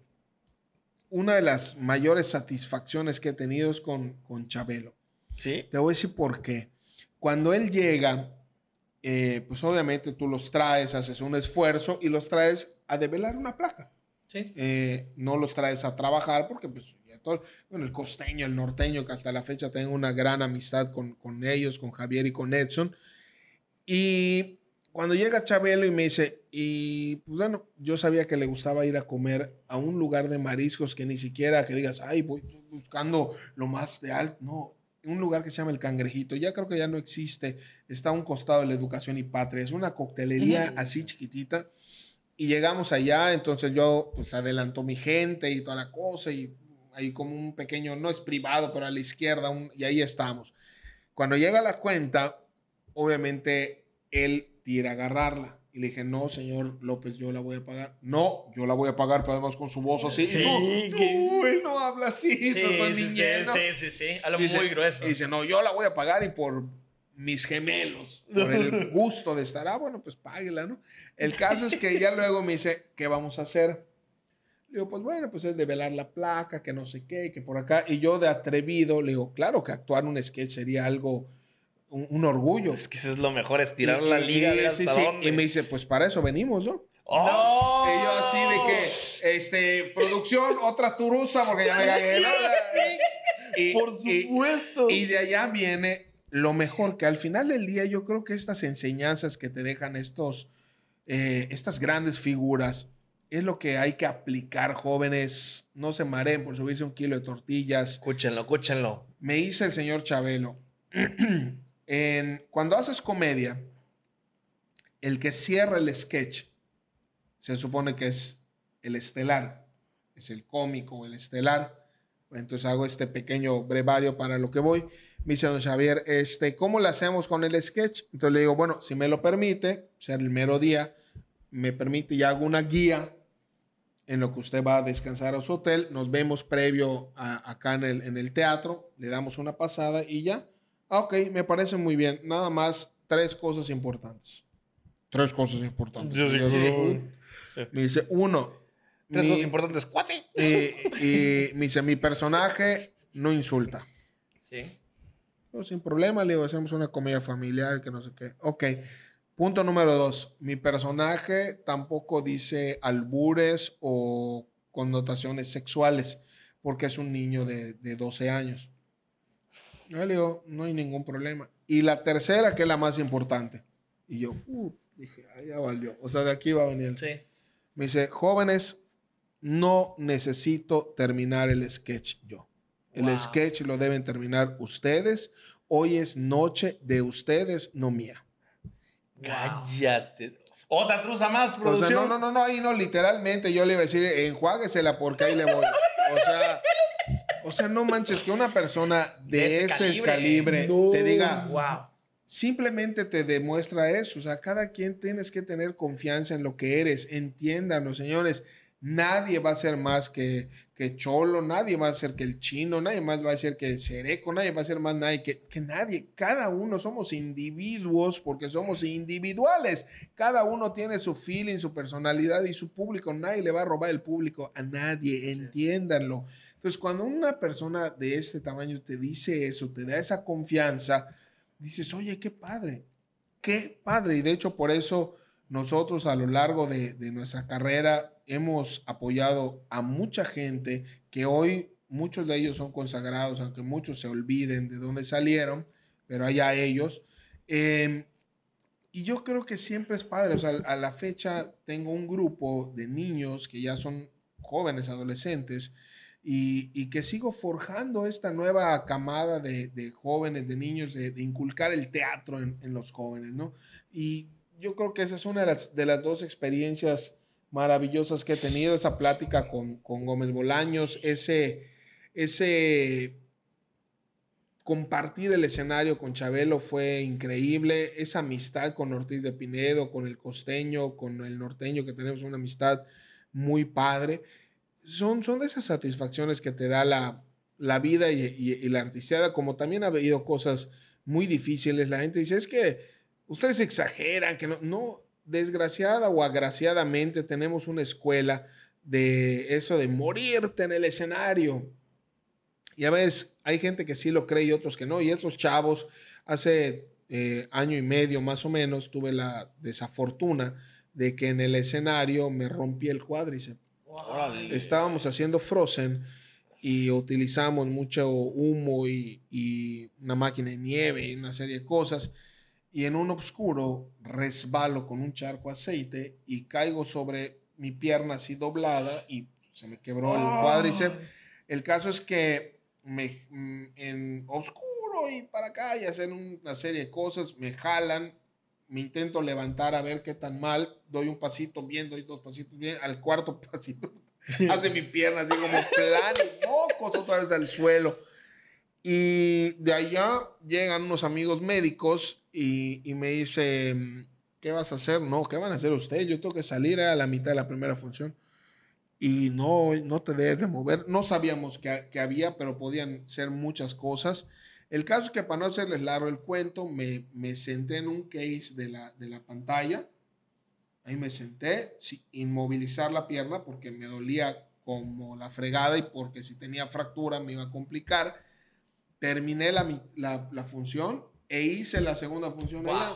una de las mayores satisfacciones que he tenido es con, con Chabelo. Sí. Te voy a decir por qué. Cuando él llega, eh, pues obviamente tú los traes, haces un esfuerzo y los traes a develar una placa. Sí. Eh, no los traes a trabajar porque, pues, ya todo, bueno, el costeño, el norteño, que hasta la fecha tengo una gran amistad con, con ellos, con Javier y con Edson. Y cuando llega Chabelo y me dice, y pues bueno, yo sabía que le gustaba ir a comer a un lugar de mariscos que ni siquiera que digas, ay, voy buscando lo más de alto, no, un lugar que se llama El Cangrejito, ya creo que ya no existe, está a un costado de la educación y patria, es una coctelería así chiquitita. Y llegamos allá, entonces yo pues adelantó mi gente y toda la cosa y hay como un pequeño, no es privado, pero a la izquierda, un- y ahí estamos. Cuando llega la cuenta, obviamente él tira a agarrarla. Y le dije, no, señor López, yo la voy a pagar. No, yo la voy a pagar, pero además con su voz así. Sí, y tú, que- tú, él no habla así, Sí, sí, sí, sí, sí. Algo muy grueso. Y dice, no, yo la voy a pagar y por mis gemelos, por el gusto de estar. Ah, bueno, pues páguela, ¿no? El caso es que ya luego me dice, ¿qué vamos a hacer? Le digo, pues bueno, pues es de velar la placa, que no sé qué, que por acá. Y yo de atrevido le digo, claro que actuar un sketch sería algo, un, un orgullo. Es que eso es lo mejor, estirar Y- la liga y- de sí, hasta sí. dónde. Y me dice, pues para eso venimos, ¿no? ¡Oh! Y yo así de que, este, producción, otra turusa, porque ya me gané. ¿no? Y- Por y- supuesto. y de allá viene lo mejor, que al final del día yo creo que estas enseñanzas que te dejan estos, eh, estas grandes figuras, es lo que hay que aplicar, jóvenes. No se mareen por subirse un kilo de tortillas. Escúchenlo, escúchenlo. Me dice el señor Chabelo, en, cuando haces comedia, el que cierra el sketch, se supone que es el estelar, es el cómico, el estelar. Entonces hago este pequeño brevario para lo que voy. Me dice don Xavier, este, ¿cómo lo hacemos con el sketch? Entonces le digo, bueno, si me lo permite, ser el mero día, me permite y hago una guía en lo que usted va a descansar a su hotel. Nos vemos previo a- acá en el, en el teatro, le damos una pasada y ya. Ah, ok, me parece muy bien. Nada más tres cosas importantes. Tres cosas importantes. Sí, sí, Yo sí. Me dice, uno. Tres mi- cosas importantes. ¡Cuate! y, y me dice, mi personaje no insulta. Sí. No, sin problema, le digo, hacemos una comedia familiar, que no sé qué. Ok. Punto número dos. Mi personaje tampoco dice albures o connotaciones sexuales, porque es un niño de, de 12 años. Yo le digo, no hay ningún problema. Y la tercera, que es la más importante. Y yo, uh, dije, "Ah, ya valió. O sea, de aquí va a venir. Sí. Me dice, jóvenes, no necesito terminar el sketch yo. El Wow. sketch lo deben terminar ustedes. Hoy es noche de ustedes, no mía. Cállate. Otra truza más, O sea, producción. no, no, no, no, ahí no, literalmente yo le iba a decir, enjuáguesela porque ahí le voy. O sea, o sea, no manches que una persona de, De ese ese, calibre. calibre, No. te diga, Wow. simplemente te demuestra eso. O sea, cada quien tienes que tener confianza en lo que eres. Entiéndanlo, señores. Nadie va a ser más que, que Cholo, nadie va a ser que el chino, nadie más va a ser que el Cereco, nadie va a ser más nadie que, que nadie. Cada uno somos individuos porque somos individuales. Cada uno tiene su feeling, su personalidad y su público. Nadie le va a robar el público a nadie. Entiéndanlo. Entonces, cuando una persona de este tamaño te dice eso, te da esa confianza, dices, oye, qué padre, qué padre. Y de hecho, por eso nosotros a lo largo de, de nuestra carrera hemos apoyado a mucha gente que hoy muchos de ellos son consagrados, aunque muchos se olviden de dónde salieron, pero allá ellos. Eh, y yo creo que siempre es padre. O sea, a la fecha tengo un grupo de niños que ya son jóvenes, adolescentes, y, y que sigo forjando esta nueva camada de, de jóvenes, de niños, de, de inculcar el teatro en, en, los jóvenes, ¿no? Y yo creo que esa es una de las, de las dos experiencias maravillosas que he tenido, esa plática con, con Gómez Bolaños, ese, ese compartir el escenario con Chabelo fue increíble, esa amistad con Ortiz de Pinedo, con el costeño, con el norteño, que tenemos una amistad muy padre, son, son de esas satisfacciones que te da la, la vida y, la artisteada, como también ha habido cosas muy difíciles, la gente dice, es que ustedes exageran, que no, no, desgraciada o agraciadamente tenemos una escuela de eso de morirte en el escenario. Y a veces hay gente que sí lo cree y otros que no. Y estos chavos, hace eh, año y medio más o menos, tuve la desafortuna de que en el escenario me rompí el cuádriceps. Wow. Estábamos haciendo Frozen y utilizamos mucho humo y, y, una máquina de nieve y una serie de cosas. Y en un oscuro resbalo con un charco de aceite y caigo sobre mi pierna así doblada y se me quebró el cuádriceps. El caso es que me, en oscuro y para acá y hacer una serie de cosas, me jalan, me intento levantar a ver qué tan mal, doy un pasito bien, doy dos pasitos bien, al cuarto pasito hace mi pierna así como plan, mocos otra vez al suelo. Y de allá llegan unos amigos médicos y, y, me dicen, ¿qué vas a hacer? No, ¿qué van a hacer ustedes? Yo tengo que salir a la mitad de la primera función. Y no, no te debes de mover. No sabíamos que, que había, pero podían ser muchas cosas. El caso es que para no hacerles largo el cuento, me, me senté en un case de la, de la pantalla. Ahí me senté, sin inmovilizar la pierna porque me dolía como la fregada y porque si tenía fractura me iba a complicar. Terminé la, la- la función e hice la segunda función Wow. allá.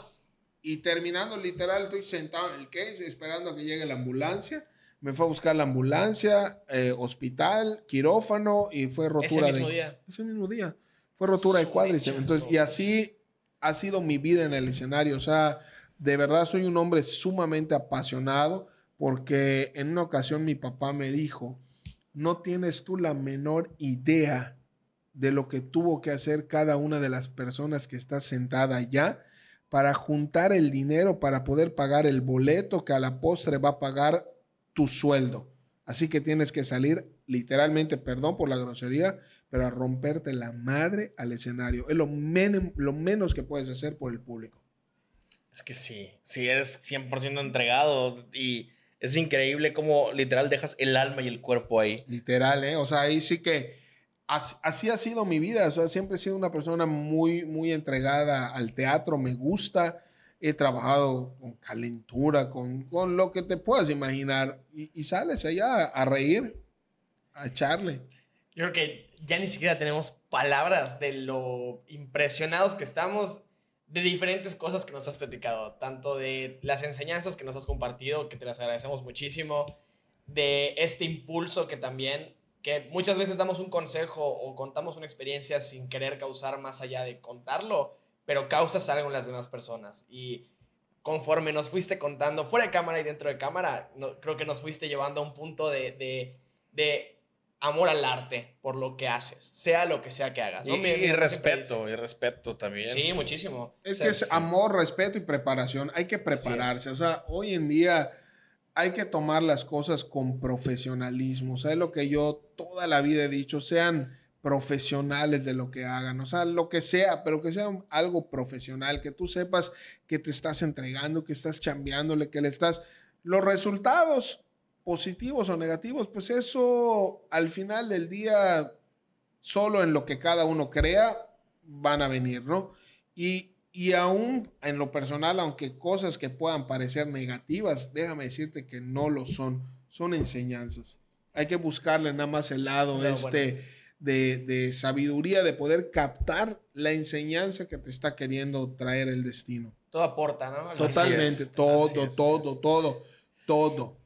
Y terminando, literal, estoy sentado en el case esperando a que llegue la ambulancia. Me fue a buscar la ambulancia, eh, hospital, quirófano y fue rotura mismo de... día. Ese mismo día. Fue rotura de Su cuádriceps. Entonces, y así ha sido mi vida en el escenario. O sea, de verdad soy un hombre sumamente apasionado porque en una ocasión mi papá me dijo, no tienes tú la menor idea de lo que tuvo que hacer cada una de las personas que está sentada allá para juntar el dinero para poder pagar el boleto que a la postre va a pagar tu sueldo. Así que tienes que salir literalmente, perdón por la grosería, pero a romperte la madre al escenario. Es lo, men- lo menos que puedes hacer por el público. Es que sí, sí eres 100% entregado y es increíble cómo literal dejas el alma y el cuerpo ahí. Literal, ¿eh? O sea, ahí sí que as- así ha sido mi vida. O sea, siempre he sido una persona muy, muy entregada al teatro. Me gusta. He trabajado con calentura, con, con lo que te puedas imaginar. Y, y sales allá a reír, a echarle. Yo creo que ya ni siquiera tenemos palabras de lo impresionados que estamos de diferentes cosas que nos has platicado, tanto de las enseñanzas que nos has compartido, que te las agradecemos muchísimo, de este impulso que también, que muchas veces damos un consejo o contamos una experiencia sin querer causar más allá de contarlo, pero causas algo en las demás personas. Y conforme nos fuiste contando, fuera de cámara y dentro de cámara, no- creo que nos fuiste llevando a un punto de, de, de amor al arte por lo que haces, sea lo que sea que hagas. Y, ¿no? Y mamá siempre respeto, y respeto también. Sí, muchísimo. Es O sea, que es sí. amor, respeto y preparación. Hay que prepararse. O sea, hoy en día hay que tomar las cosas con profesionalismo. O sea, es lo que yo toda la vida he dicho, sean profesionales de lo que hagan, o sea, lo que sea, pero que sea algo profesional, que tú sepas que te estás entregando, que estás chambeándole, que le estás... Los resultados positivos o negativos, pues eso al final del día, solo en lo que cada uno crea, van a venir, ¿no? Y, y aún en lo personal, aunque cosas que puedan parecer negativas, déjame decirte que no lo son, son enseñanzas. Hay que buscarle nada más el lado No, este de, de sabiduría, de poder captar la enseñanza que te está queriendo traer el destino. Todo aporta, ¿no? Al- Totalmente, es, todo, es, todo, es. todo, todo.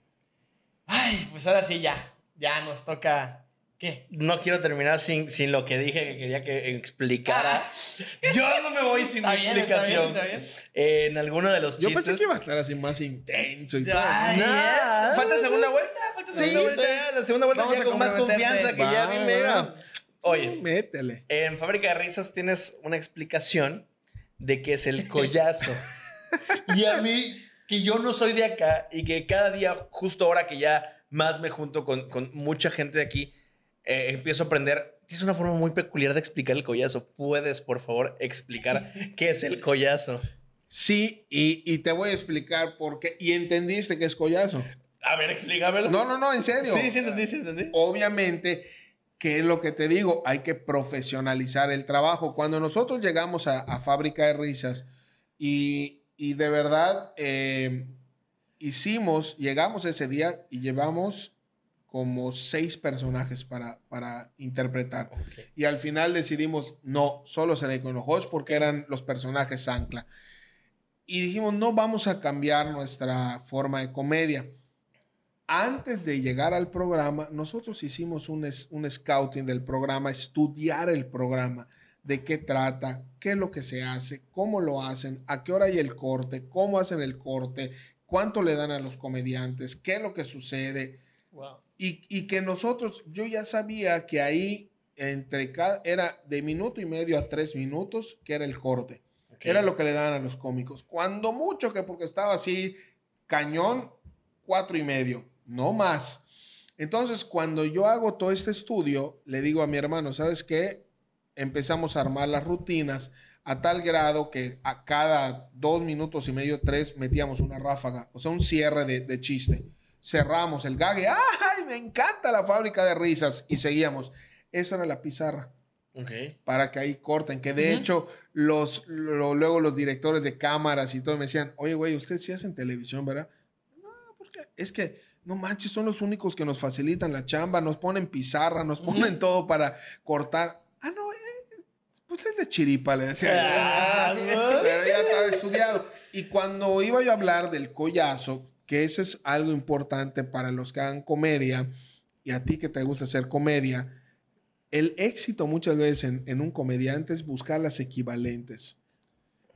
Ay, pues ahora sí, ya. Ya nos toca. ¿Qué? No quiero terminar sin, sin lo que dije que quería que explicara. Yo no me voy sin Está bien, está bien, explicación. está bien. En alguno de los Yo chistes. pensé que iba a estar así más intenso y todo. Ay, Nah. yes. Falta segunda vuelta, falta Sí, segunda vuelta. ya, la segunda vuelta Vamos ya a con más confianza que ya Va, bien me iba. Oye, Métele. en Fábrica de Risas tienes una explicación de qué es el collazo. y a mí, que yo no soy de acá y que cada día, justo ahora que ya más me junto con, con mucha gente de aquí, eh, empiezo a aprender. Tienes una forma muy peculiar de explicar el collazo. ¿Puedes, por favor, explicar qué es el collazo? Sí, y, y te voy a explicar por qué. Y entendiste que es collazo. A ver, explícamelo. No, no, no, en serio. Sí, sí, entendí, sí, entendí. Obviamente, que es lo que te digo, hay que profesionalizar el trabajo. Cuando nosotros llegamos a, a Fábrica de Risas y, y de verdad eh, hicimos, llegamos ese día y llevamos como seis personajes para, para interpretar. Ok. Y al final decidimos, no, solo seré con ojos porque eran los personajes ancla. Y dijimos, no vamos a cambiar nuestra forma de comedia. Antes de llegar al programa, nosotros hicimos un, un scouting del programa, estudiar el programa, de qué trata, qué es lo que se hace, cómo lo hacen, a qué hora hay el corte, cómo hacen el corte, cuánto le dan a los comediantes, qué es lo que sucede. Wow. Y, y que nosotros, yo ya sabía que ahí entre cada, era de minuto y medio a tres minutos, que era el corte. Ok. Era lo que le daban a los cómicos. Cuando mucho, que porque estaba así, cañón, cuatro y medio, no más. Entonces, cuando yo hago todo este estudio, le digo a mi hermano, ¿sabes qué? Empezamos a armar las rutinas a tal grado que a cada dos minutos y medio, tres, metíamos una ráfaga, o sea, un cierre de, de chiste. Cerramos el gague, ¡ay, me encanta la fábrica de risas! Y seguíamos. Eso era la pizarra Ok. para que ahí corten. Que de hecho, los, lo- luego los directores de cámaras y todo me decían, oye, güey, ustedes sí hacen televisión, ¿verdad? No, porque es que no manches, son los únicos que nos facilitan la chamba, nos ponen pizarra, nos ponen todo para cortar. Ah, no, eh, pues es de chiripa, le decía. Ah, Pero ya estaba estudiado. Y cuando iba yo a hablar del collazo, que ese es algo importante para los que hagan comedia y a ti que te gusta hacer comedia, el éxito muchas veces en, en un comediante es buscar las equivalentes.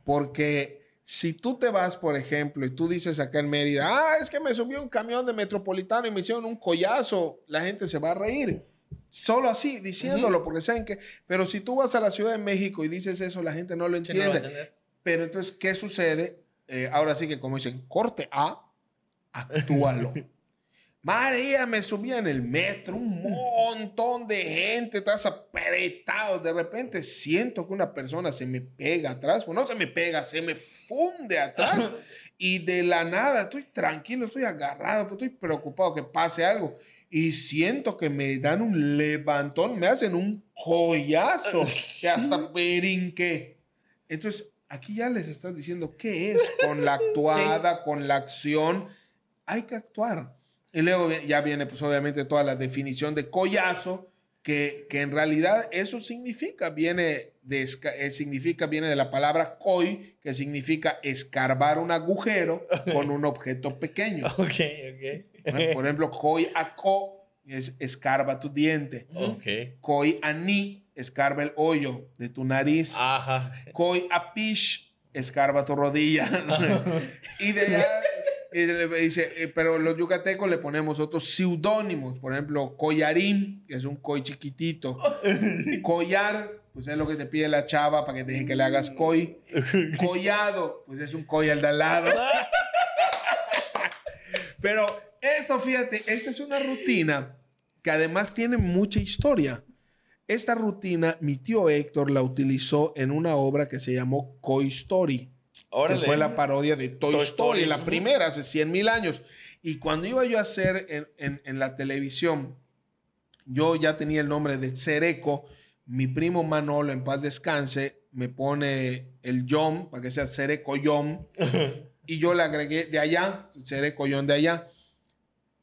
Porque si tú te vas, por ejemplo, y tú dices acá en Mérida, ah, es que me subió un camión de metropolitano y me hicieron un collazo, la gente se va a reír. Solo así, diciéndolo, porque saben que... Pero si tú vas a la Ciudad de México y dices eso, la gente no lo Sí, no lo va a entiende. Pero entonces, ¿qué sucede? Eh, ahora sí que como dicen, corte A, actúalo. María, me subía en el metro, un montón de gente, estás apretado. De repente siento que una persona se me pega atrás. Pues no se me pega, se me funde atrás. y de la nada, estoy tranquilo, estoy agarrado, pues estoy preocupado que pase algo. Y siento que me dan un levantón, me hacen un collazo, que hasta brinqué. Entonces, aquí ya les estás diciendo qué es con la actuada, con la acción. Hay que actuar. Y luego ya viene, pues obviamente, toda la definición de collazo, que, que en realidad eso significa, viene de, eh, significa, viene de la palabra coi, que significa escarbar un agujero con un objeto pequeño. Ok, ok. ¿no? Por ejemplo, coi a co es escarba tu diente. Ok. Coi a ni escarba el hoyo de tu nariz. Ajá. Koi a pish, escarba tu rodilla. y de allá, y le dice, eh, pero los yucatecos le ponemos otros seudónimos. Por ejemplo, collarín, que es un coi chiquitito. Collar, pues es lo que te pide la chava para que te deje que le hagas coi. Collado, pues es un coi al de al lado. Pero esto, fíjate, esta es una rutina que además tiene mucha historia. Esta rutina, mi tío Héctor la utilizó en una obra que se llamó Coy Story, Órale. que fue la parodia de Toy, Toy Story, Story, la primera, hace 100 mil años. Y cuando iba yo a hacer en, en- en la televisión, yo ya tenía el nombre de Cereco. Mi primo Manolo, en paz descanse, me pone el Yom, para que sea Cereco Yom. y yo le agregué de allá, Cereco Yom de allá.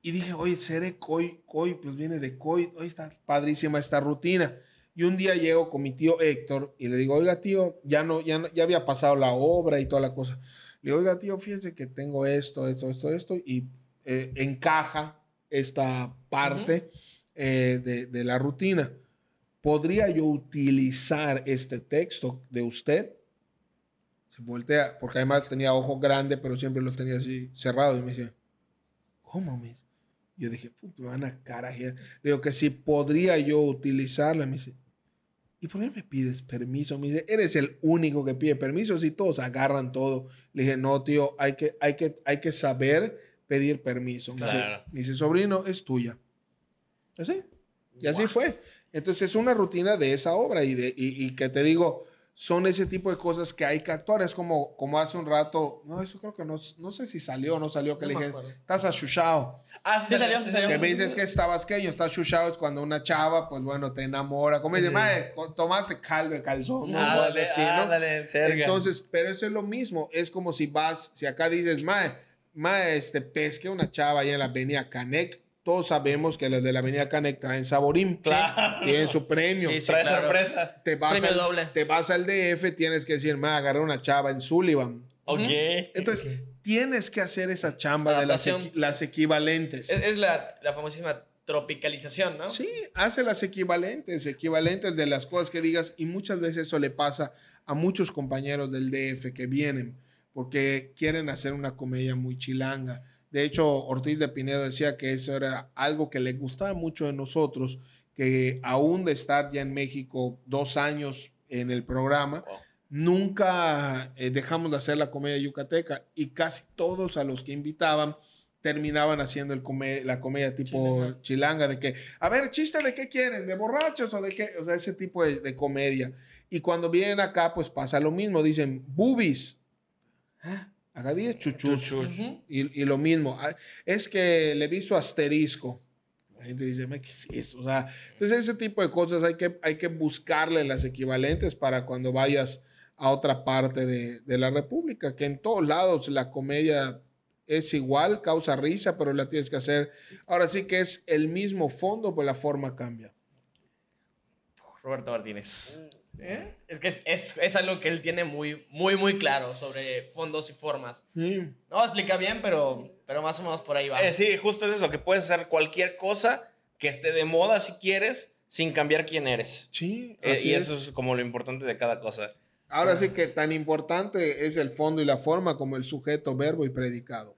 Y dije, oye, seré Coy, Coy, pues viene de Coy, oye, está padrísima esta rutina. Y un día llego con mi tío Héctor y le digo, oiga, tío, ya no, ya, no- ya había pasado la obra y toda la cosa. Le digo, oiga, tío, fíjese que tengo esto, esto, esto, esto, y eh, encaja esta parte eh, de, de la rutina. ¿Podría yo utilizar este texto de usted? Se voltea, porque además tenía ojos grandes, pero siempre los tenía así cerrados. Y me dice, ¿cómo, mis? Yo dije, puta, me van a carajear. Le digo que si podría yo utilizarla. Me dice, ¿y por qué me pides permiso? Me dice, eres el único que pide permiso si todos agarran todo. Le dije, no, tío, hay que, hay que, hay que saber pedir permiso. Me, Claro. dice, me dice, sobrino, es tuya. Así. Y así fue. Entonces es una rutina de esa obra y, de, y, y que te digo, son ese tipo de cosas que hay que actuar. Es como, como hace un rato, no, eso creo que no, no sé si salió o no salió, que No le dije, estás achuchado. Ah, Sí salió, sí salió. Que me dices que es tabasqueño, está chuchado, es cuando una chava, pues bueno, te enamora. Como dice, mae, co- tomaste caldo de calzón, ¿no? Ah, Cosas así, ¿no? dale. Entonces, pero eso es lo mismo. Es como si vas, si acá dices, mae, mae, este, pesque una chava allá en la avenida Canec. Todos sabemos que los de la avenida Canec traen saborín. Claro. Tienen su premio. Sí, sí. Trae claro. sorpresa. Te vas, Premio al, doble. te vas al DF, tienes que decir, mae, agarré una chava en Sullivan. Ok. Entonces, tienes que hacer esa chamba de las, Adaptación. equi- las equivalentes. Es, es la, la famosísima tropicalización, ¿no? Sí, hace las equivalentes, equivalentes de las cosas que digas y muchas veces eso le pasa a muchos compañeros del DF que vienen porque quieren hacer una comedia muy chilanga. De hecho, Ortiz de Pinedo decía que eso era algo que le gustaba mucho de nosotros, que aún de estar ya en México dos años en el programa, Wow. nunca eh, dejamos de hacer la comedia yucateca y casi todos a los que invitaban terminaban haciendo el come- la comedia tipo Chilanga. chilanga de que, a ver, chiste de qué quieren, de borrachos o de qué, o sea, ese tipo de, de comedia. Y cuando vienen acá, pues pasa lo mismo, dicen, boobies. Ah, Acá dice chuchus. Chuchus. Ujú. Y, y lo mismo, ah, es que le vi su asterisco. La gente dice, "Ma, ¿qué es eso? O sea, entonces ese tipo de cosas hay que, hay que buscarle las equivalentes para cuando vayas a otra parte de, de la República, que en todos lados la comedia es igual, causa risa, pero la tienes que hacer. Ahora sí que es el mismo fondo, pues la forma cambia. Roberto Martínez. ¿Eh? Es que es, es, es, algo que él tiene muy, muy, muy claro sobre fondos y formas. Sí. No explica bien, pero, pero más o menos por ahí va. Eh, sí, justo es eso, que puedes hacer cualquier cosa que esté de moda si quieres, sin cambiar quién eres. Sí, Eh, y es. eso es como lo importante de cada cosa. Ahora sí que tan importante es el fondo y la forma como el sujeto, verbo y predicado.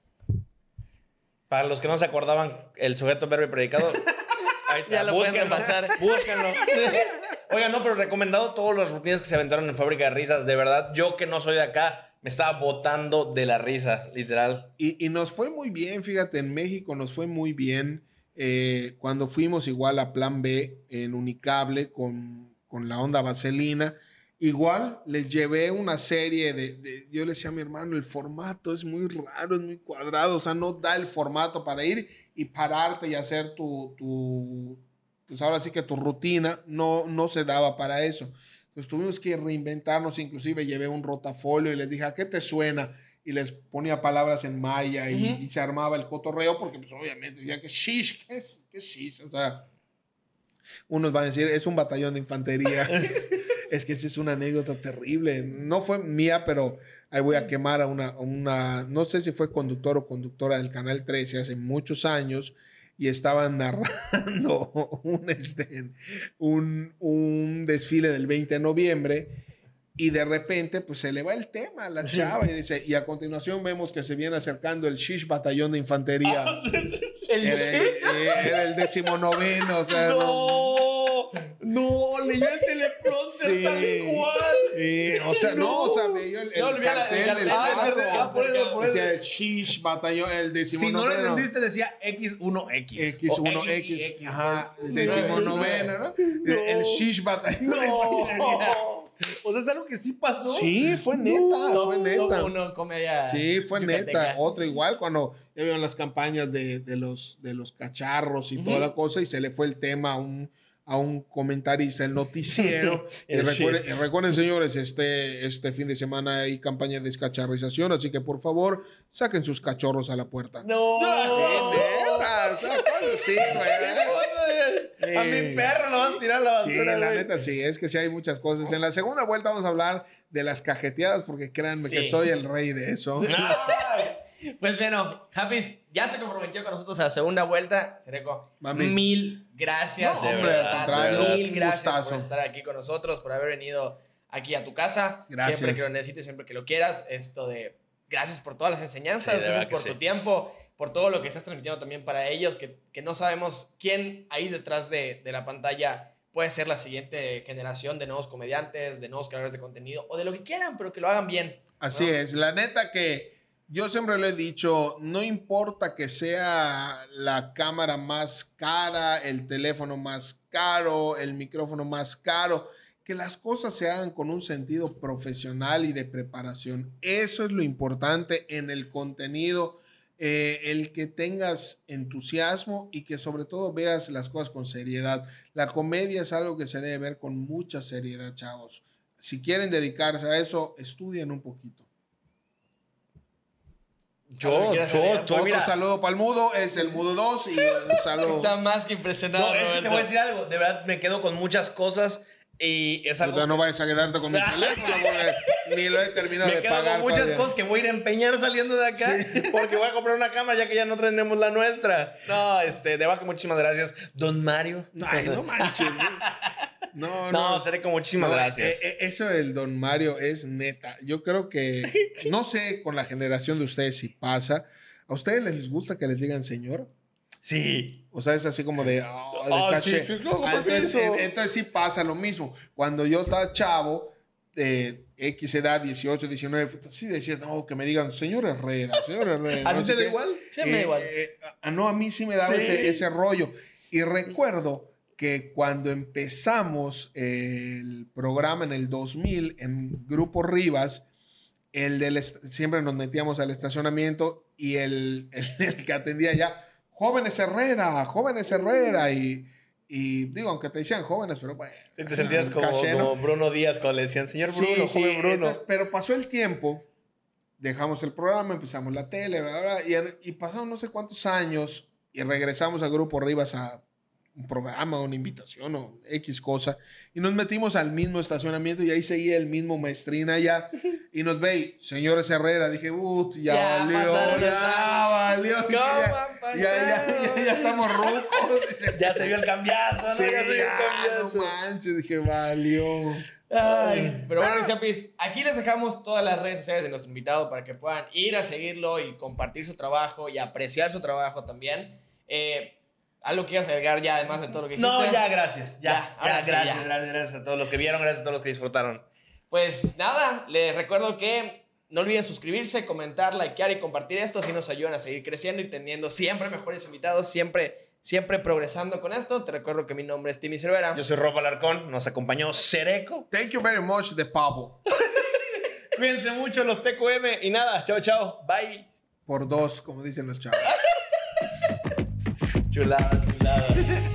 Para los que no se acordaban, el sujeto, verbo y predicado. ahí está, Ya lo pueden búsquenlo, repasar. Búsquenlo. Oigan, no, pero recomendado todas las rutinas que se aventaron en Fábrica de Risas. De verdad, yo que no soy de acá, me estaba botando de la risa, literal. Y, y nos fue muy bien, fíjate, en México nos fue muy bien eh, cuando fuimos igual a Plan B en Unicable con, con la onda vaselina. Igual les llevé una serie de, de- Yo le decía a mi hermano, el formato es muy raro, es muy cuadrado, o sea, no da el formato para ir y pararte y hacer tu, tu pues ahora sí que tu rutina no, no se daba para eso. Entonces tuvimos que reinventarnos, inclusive llevé un rotafolio y les dije, ¿a qué te suena? Y les ponía palabras en maya y, Ujú. y se armaba el cotorreo porque pues obviamente decían que shish, ¿qué es, qué es shish? O sea, unos van a decir, es un batallón de infantería. es que esa es una anécdota terrible. No fue mía, pero ahí voy a quemar a una, a una, no sé si fue conductor o conductora del Canal 13 hace muchos años y estaban narrando un, este, un, un desfile del 20 de noviembre y de repente pues se le va el tema a la chava y dice, y a continuación vemos que se viene acercando el Shish Batallón de Infantería. El- Era, era el decimonoveno, o sea, ¡No! ¡No! Leyó el teleprompter Sí. tal cual. Eh, o sea, no, o sea, veía el, el No, olvidé la- el cartel del cartel. Ah, barco. verdad, por eso, por eso. Decía el Shish Batallón, el Si no lo decimonoveno. entendiste, decía X1X. X1, O X, X, ajá, el decimonoveno, ¿no? El Shish Batallón. No. O sea, es algo que sí pasó. Sí, fue neta, Todo- fue neta. uno comedia Sí, fue yucateca. neta. Otro igual cuando ya vieron las campañas de, de los, de los cacharros y toda la cosa y se le fue el tema a un, a un comentarista del noticiero. El recuerden, señores, este, este fin de semana hay campaña de descacharrización, así que por favor saquen sus cachorros a la puerta. No. Sí, güey. A mi perro lo van a tirar a la Sí, basura. la güey. neta sí, es que sí hay muchas cosas. En la segunda vuelta vamos a hablar de las cajeteadas, porque créanme que Sí. soy el rey de eso. Pues bueno, Happy ya se comprometió con nosotros a la segunda vuelta. Sereco, mil gracias. No, hombre, verdad, Mil gracias gustazo. por estar aquí con nosotros, por haber venido aquí a tu casa. Gracias. Siempre que lo necesites, siempre que lo quieras. Esto de gracias por todas las enseñanzas, Sí, gracias por sí. tu tiempo, por todo lo que estás transmitiendo también para ellos, que, que no sabemos quién ahí detrás de, de la pantalla puede ser la siguiente generación de nuevos comediantes, de nuevos creadores de contenido o de lo que quieran, pero que lo hagan bien. Así ¿no? es, la neta que yo siempre lo he dicho, no importa que sea la cámara más cara, el teléfono más caro, el micrófono más caro, que las cosas se hagan con un sentido profesional y de preparación. Eso es lo importante en el contenido, eh, el que tengas entusiasmo y que sobre todo veas las cosas con seriedad. La comedia es algo que se debe ver con mucha seriedad, chavos. Si quieren dedicarse a eso, estudien un poquito. Yo, yo, agregar. yo, Otro mira, saludo para el mudo es el mudo 2 y un saludo. Está más que impresionado. no, es que te voy a decir algo. De verdad, me quedo con muchas cosas y es algo. Puta, no vayas a quedarte con mi teléfono porque ni lo he terminado me de quedo pagar. con muchas todavía. cosas que voy a ir a empeñar saliendo de acá porque voy a comprar una cámara ya que ya no tenemos la nuestra. No, este, de verdad que muchísimas gracias. Don Mario. Ay, no manches. No, no. No, Sereco, muchísimas No, gracias. eh, eh, eso del don Mario es neta. Yo creo que, no sé con la generación de ustedes si pasa. ¿A ustedes les gusta que les digan señor? sí. O sea, es así como de, oh, de Ah, caché. sí, sí, Ah, entonces, sí pasa lo mismo. Cuando yo estaba chavo, eh, X edad, 18, 19, puta, sí decía, no, que me digan, señor Herrera, señor Herrera. ¿A ti te da igual? Sí, me da Eh, igual. eh, no, a mí sí me daba ese, ese rollo. Y recuerdo que cuando empezamos el programa en el 2000 en Grupo Rivas, el del siempre nos metíamos al estacionamiento y el, el, el que atendía ya, jóvenes Herrera, jóvenes Herrera, y, y digo, aunque te decían jóvenes, pero bueno. Sí, te sentías como, caché, ¿no? como Bruno Díaz cuando le decían, señor Sí, Bruno, sí, joven Bruno. entonces, pero pasó el tiempo dejamos el programa, empezamos la tele, bla, bla, y, y pasaron no sé cuántos años y regresamos al Grupo Rivas a un programa, una invitación o X cosa. Y nos metimos al mismo estacionamiento y ahí seguía el mismo maestrina ya. Y nos ve, señores Herrera. Dije, uff, ya, Ya valió, ya valió. ¿Cómo ya, ya, ya, pasado? ya, ya estamos rucos. Ya se vio el cambiazo, ¿no? Sí, ya se vio el cambiazo. no manches, dije, valió. Ay, pero bueno, mis capis, aquí les dejamos todas las redes sociales de nuestro invitado para que puedan ir a seguirlo y compartir su trabajo y apreciar su trabajo también. Eh, algo que quieras agregar ya, además de todo lo que dijiste. No, ya, gracias. Ya, Ya, ahora ya, sí, gracias, ya. gracias, gracias a todos los que vieron, gracias a todos los que disfrutaron. Pues nada, les recuerdo que no olviden suscribirse, comentar, likear y compartir esto, así nos ayudan a seguir creciendo y teniendo siempre mejores invitados, siempre, siempre progresando con esto. Te recuerdo que mi nombre es Timmy Cervera. Yo soy Rob Alarcón, nos acompañó Cereco. Thank you very much, de pavo. Cuídense mucho los TQM y nada, chao, chao, bye. Por dos, como dicen los chavos. Chulada, chulada.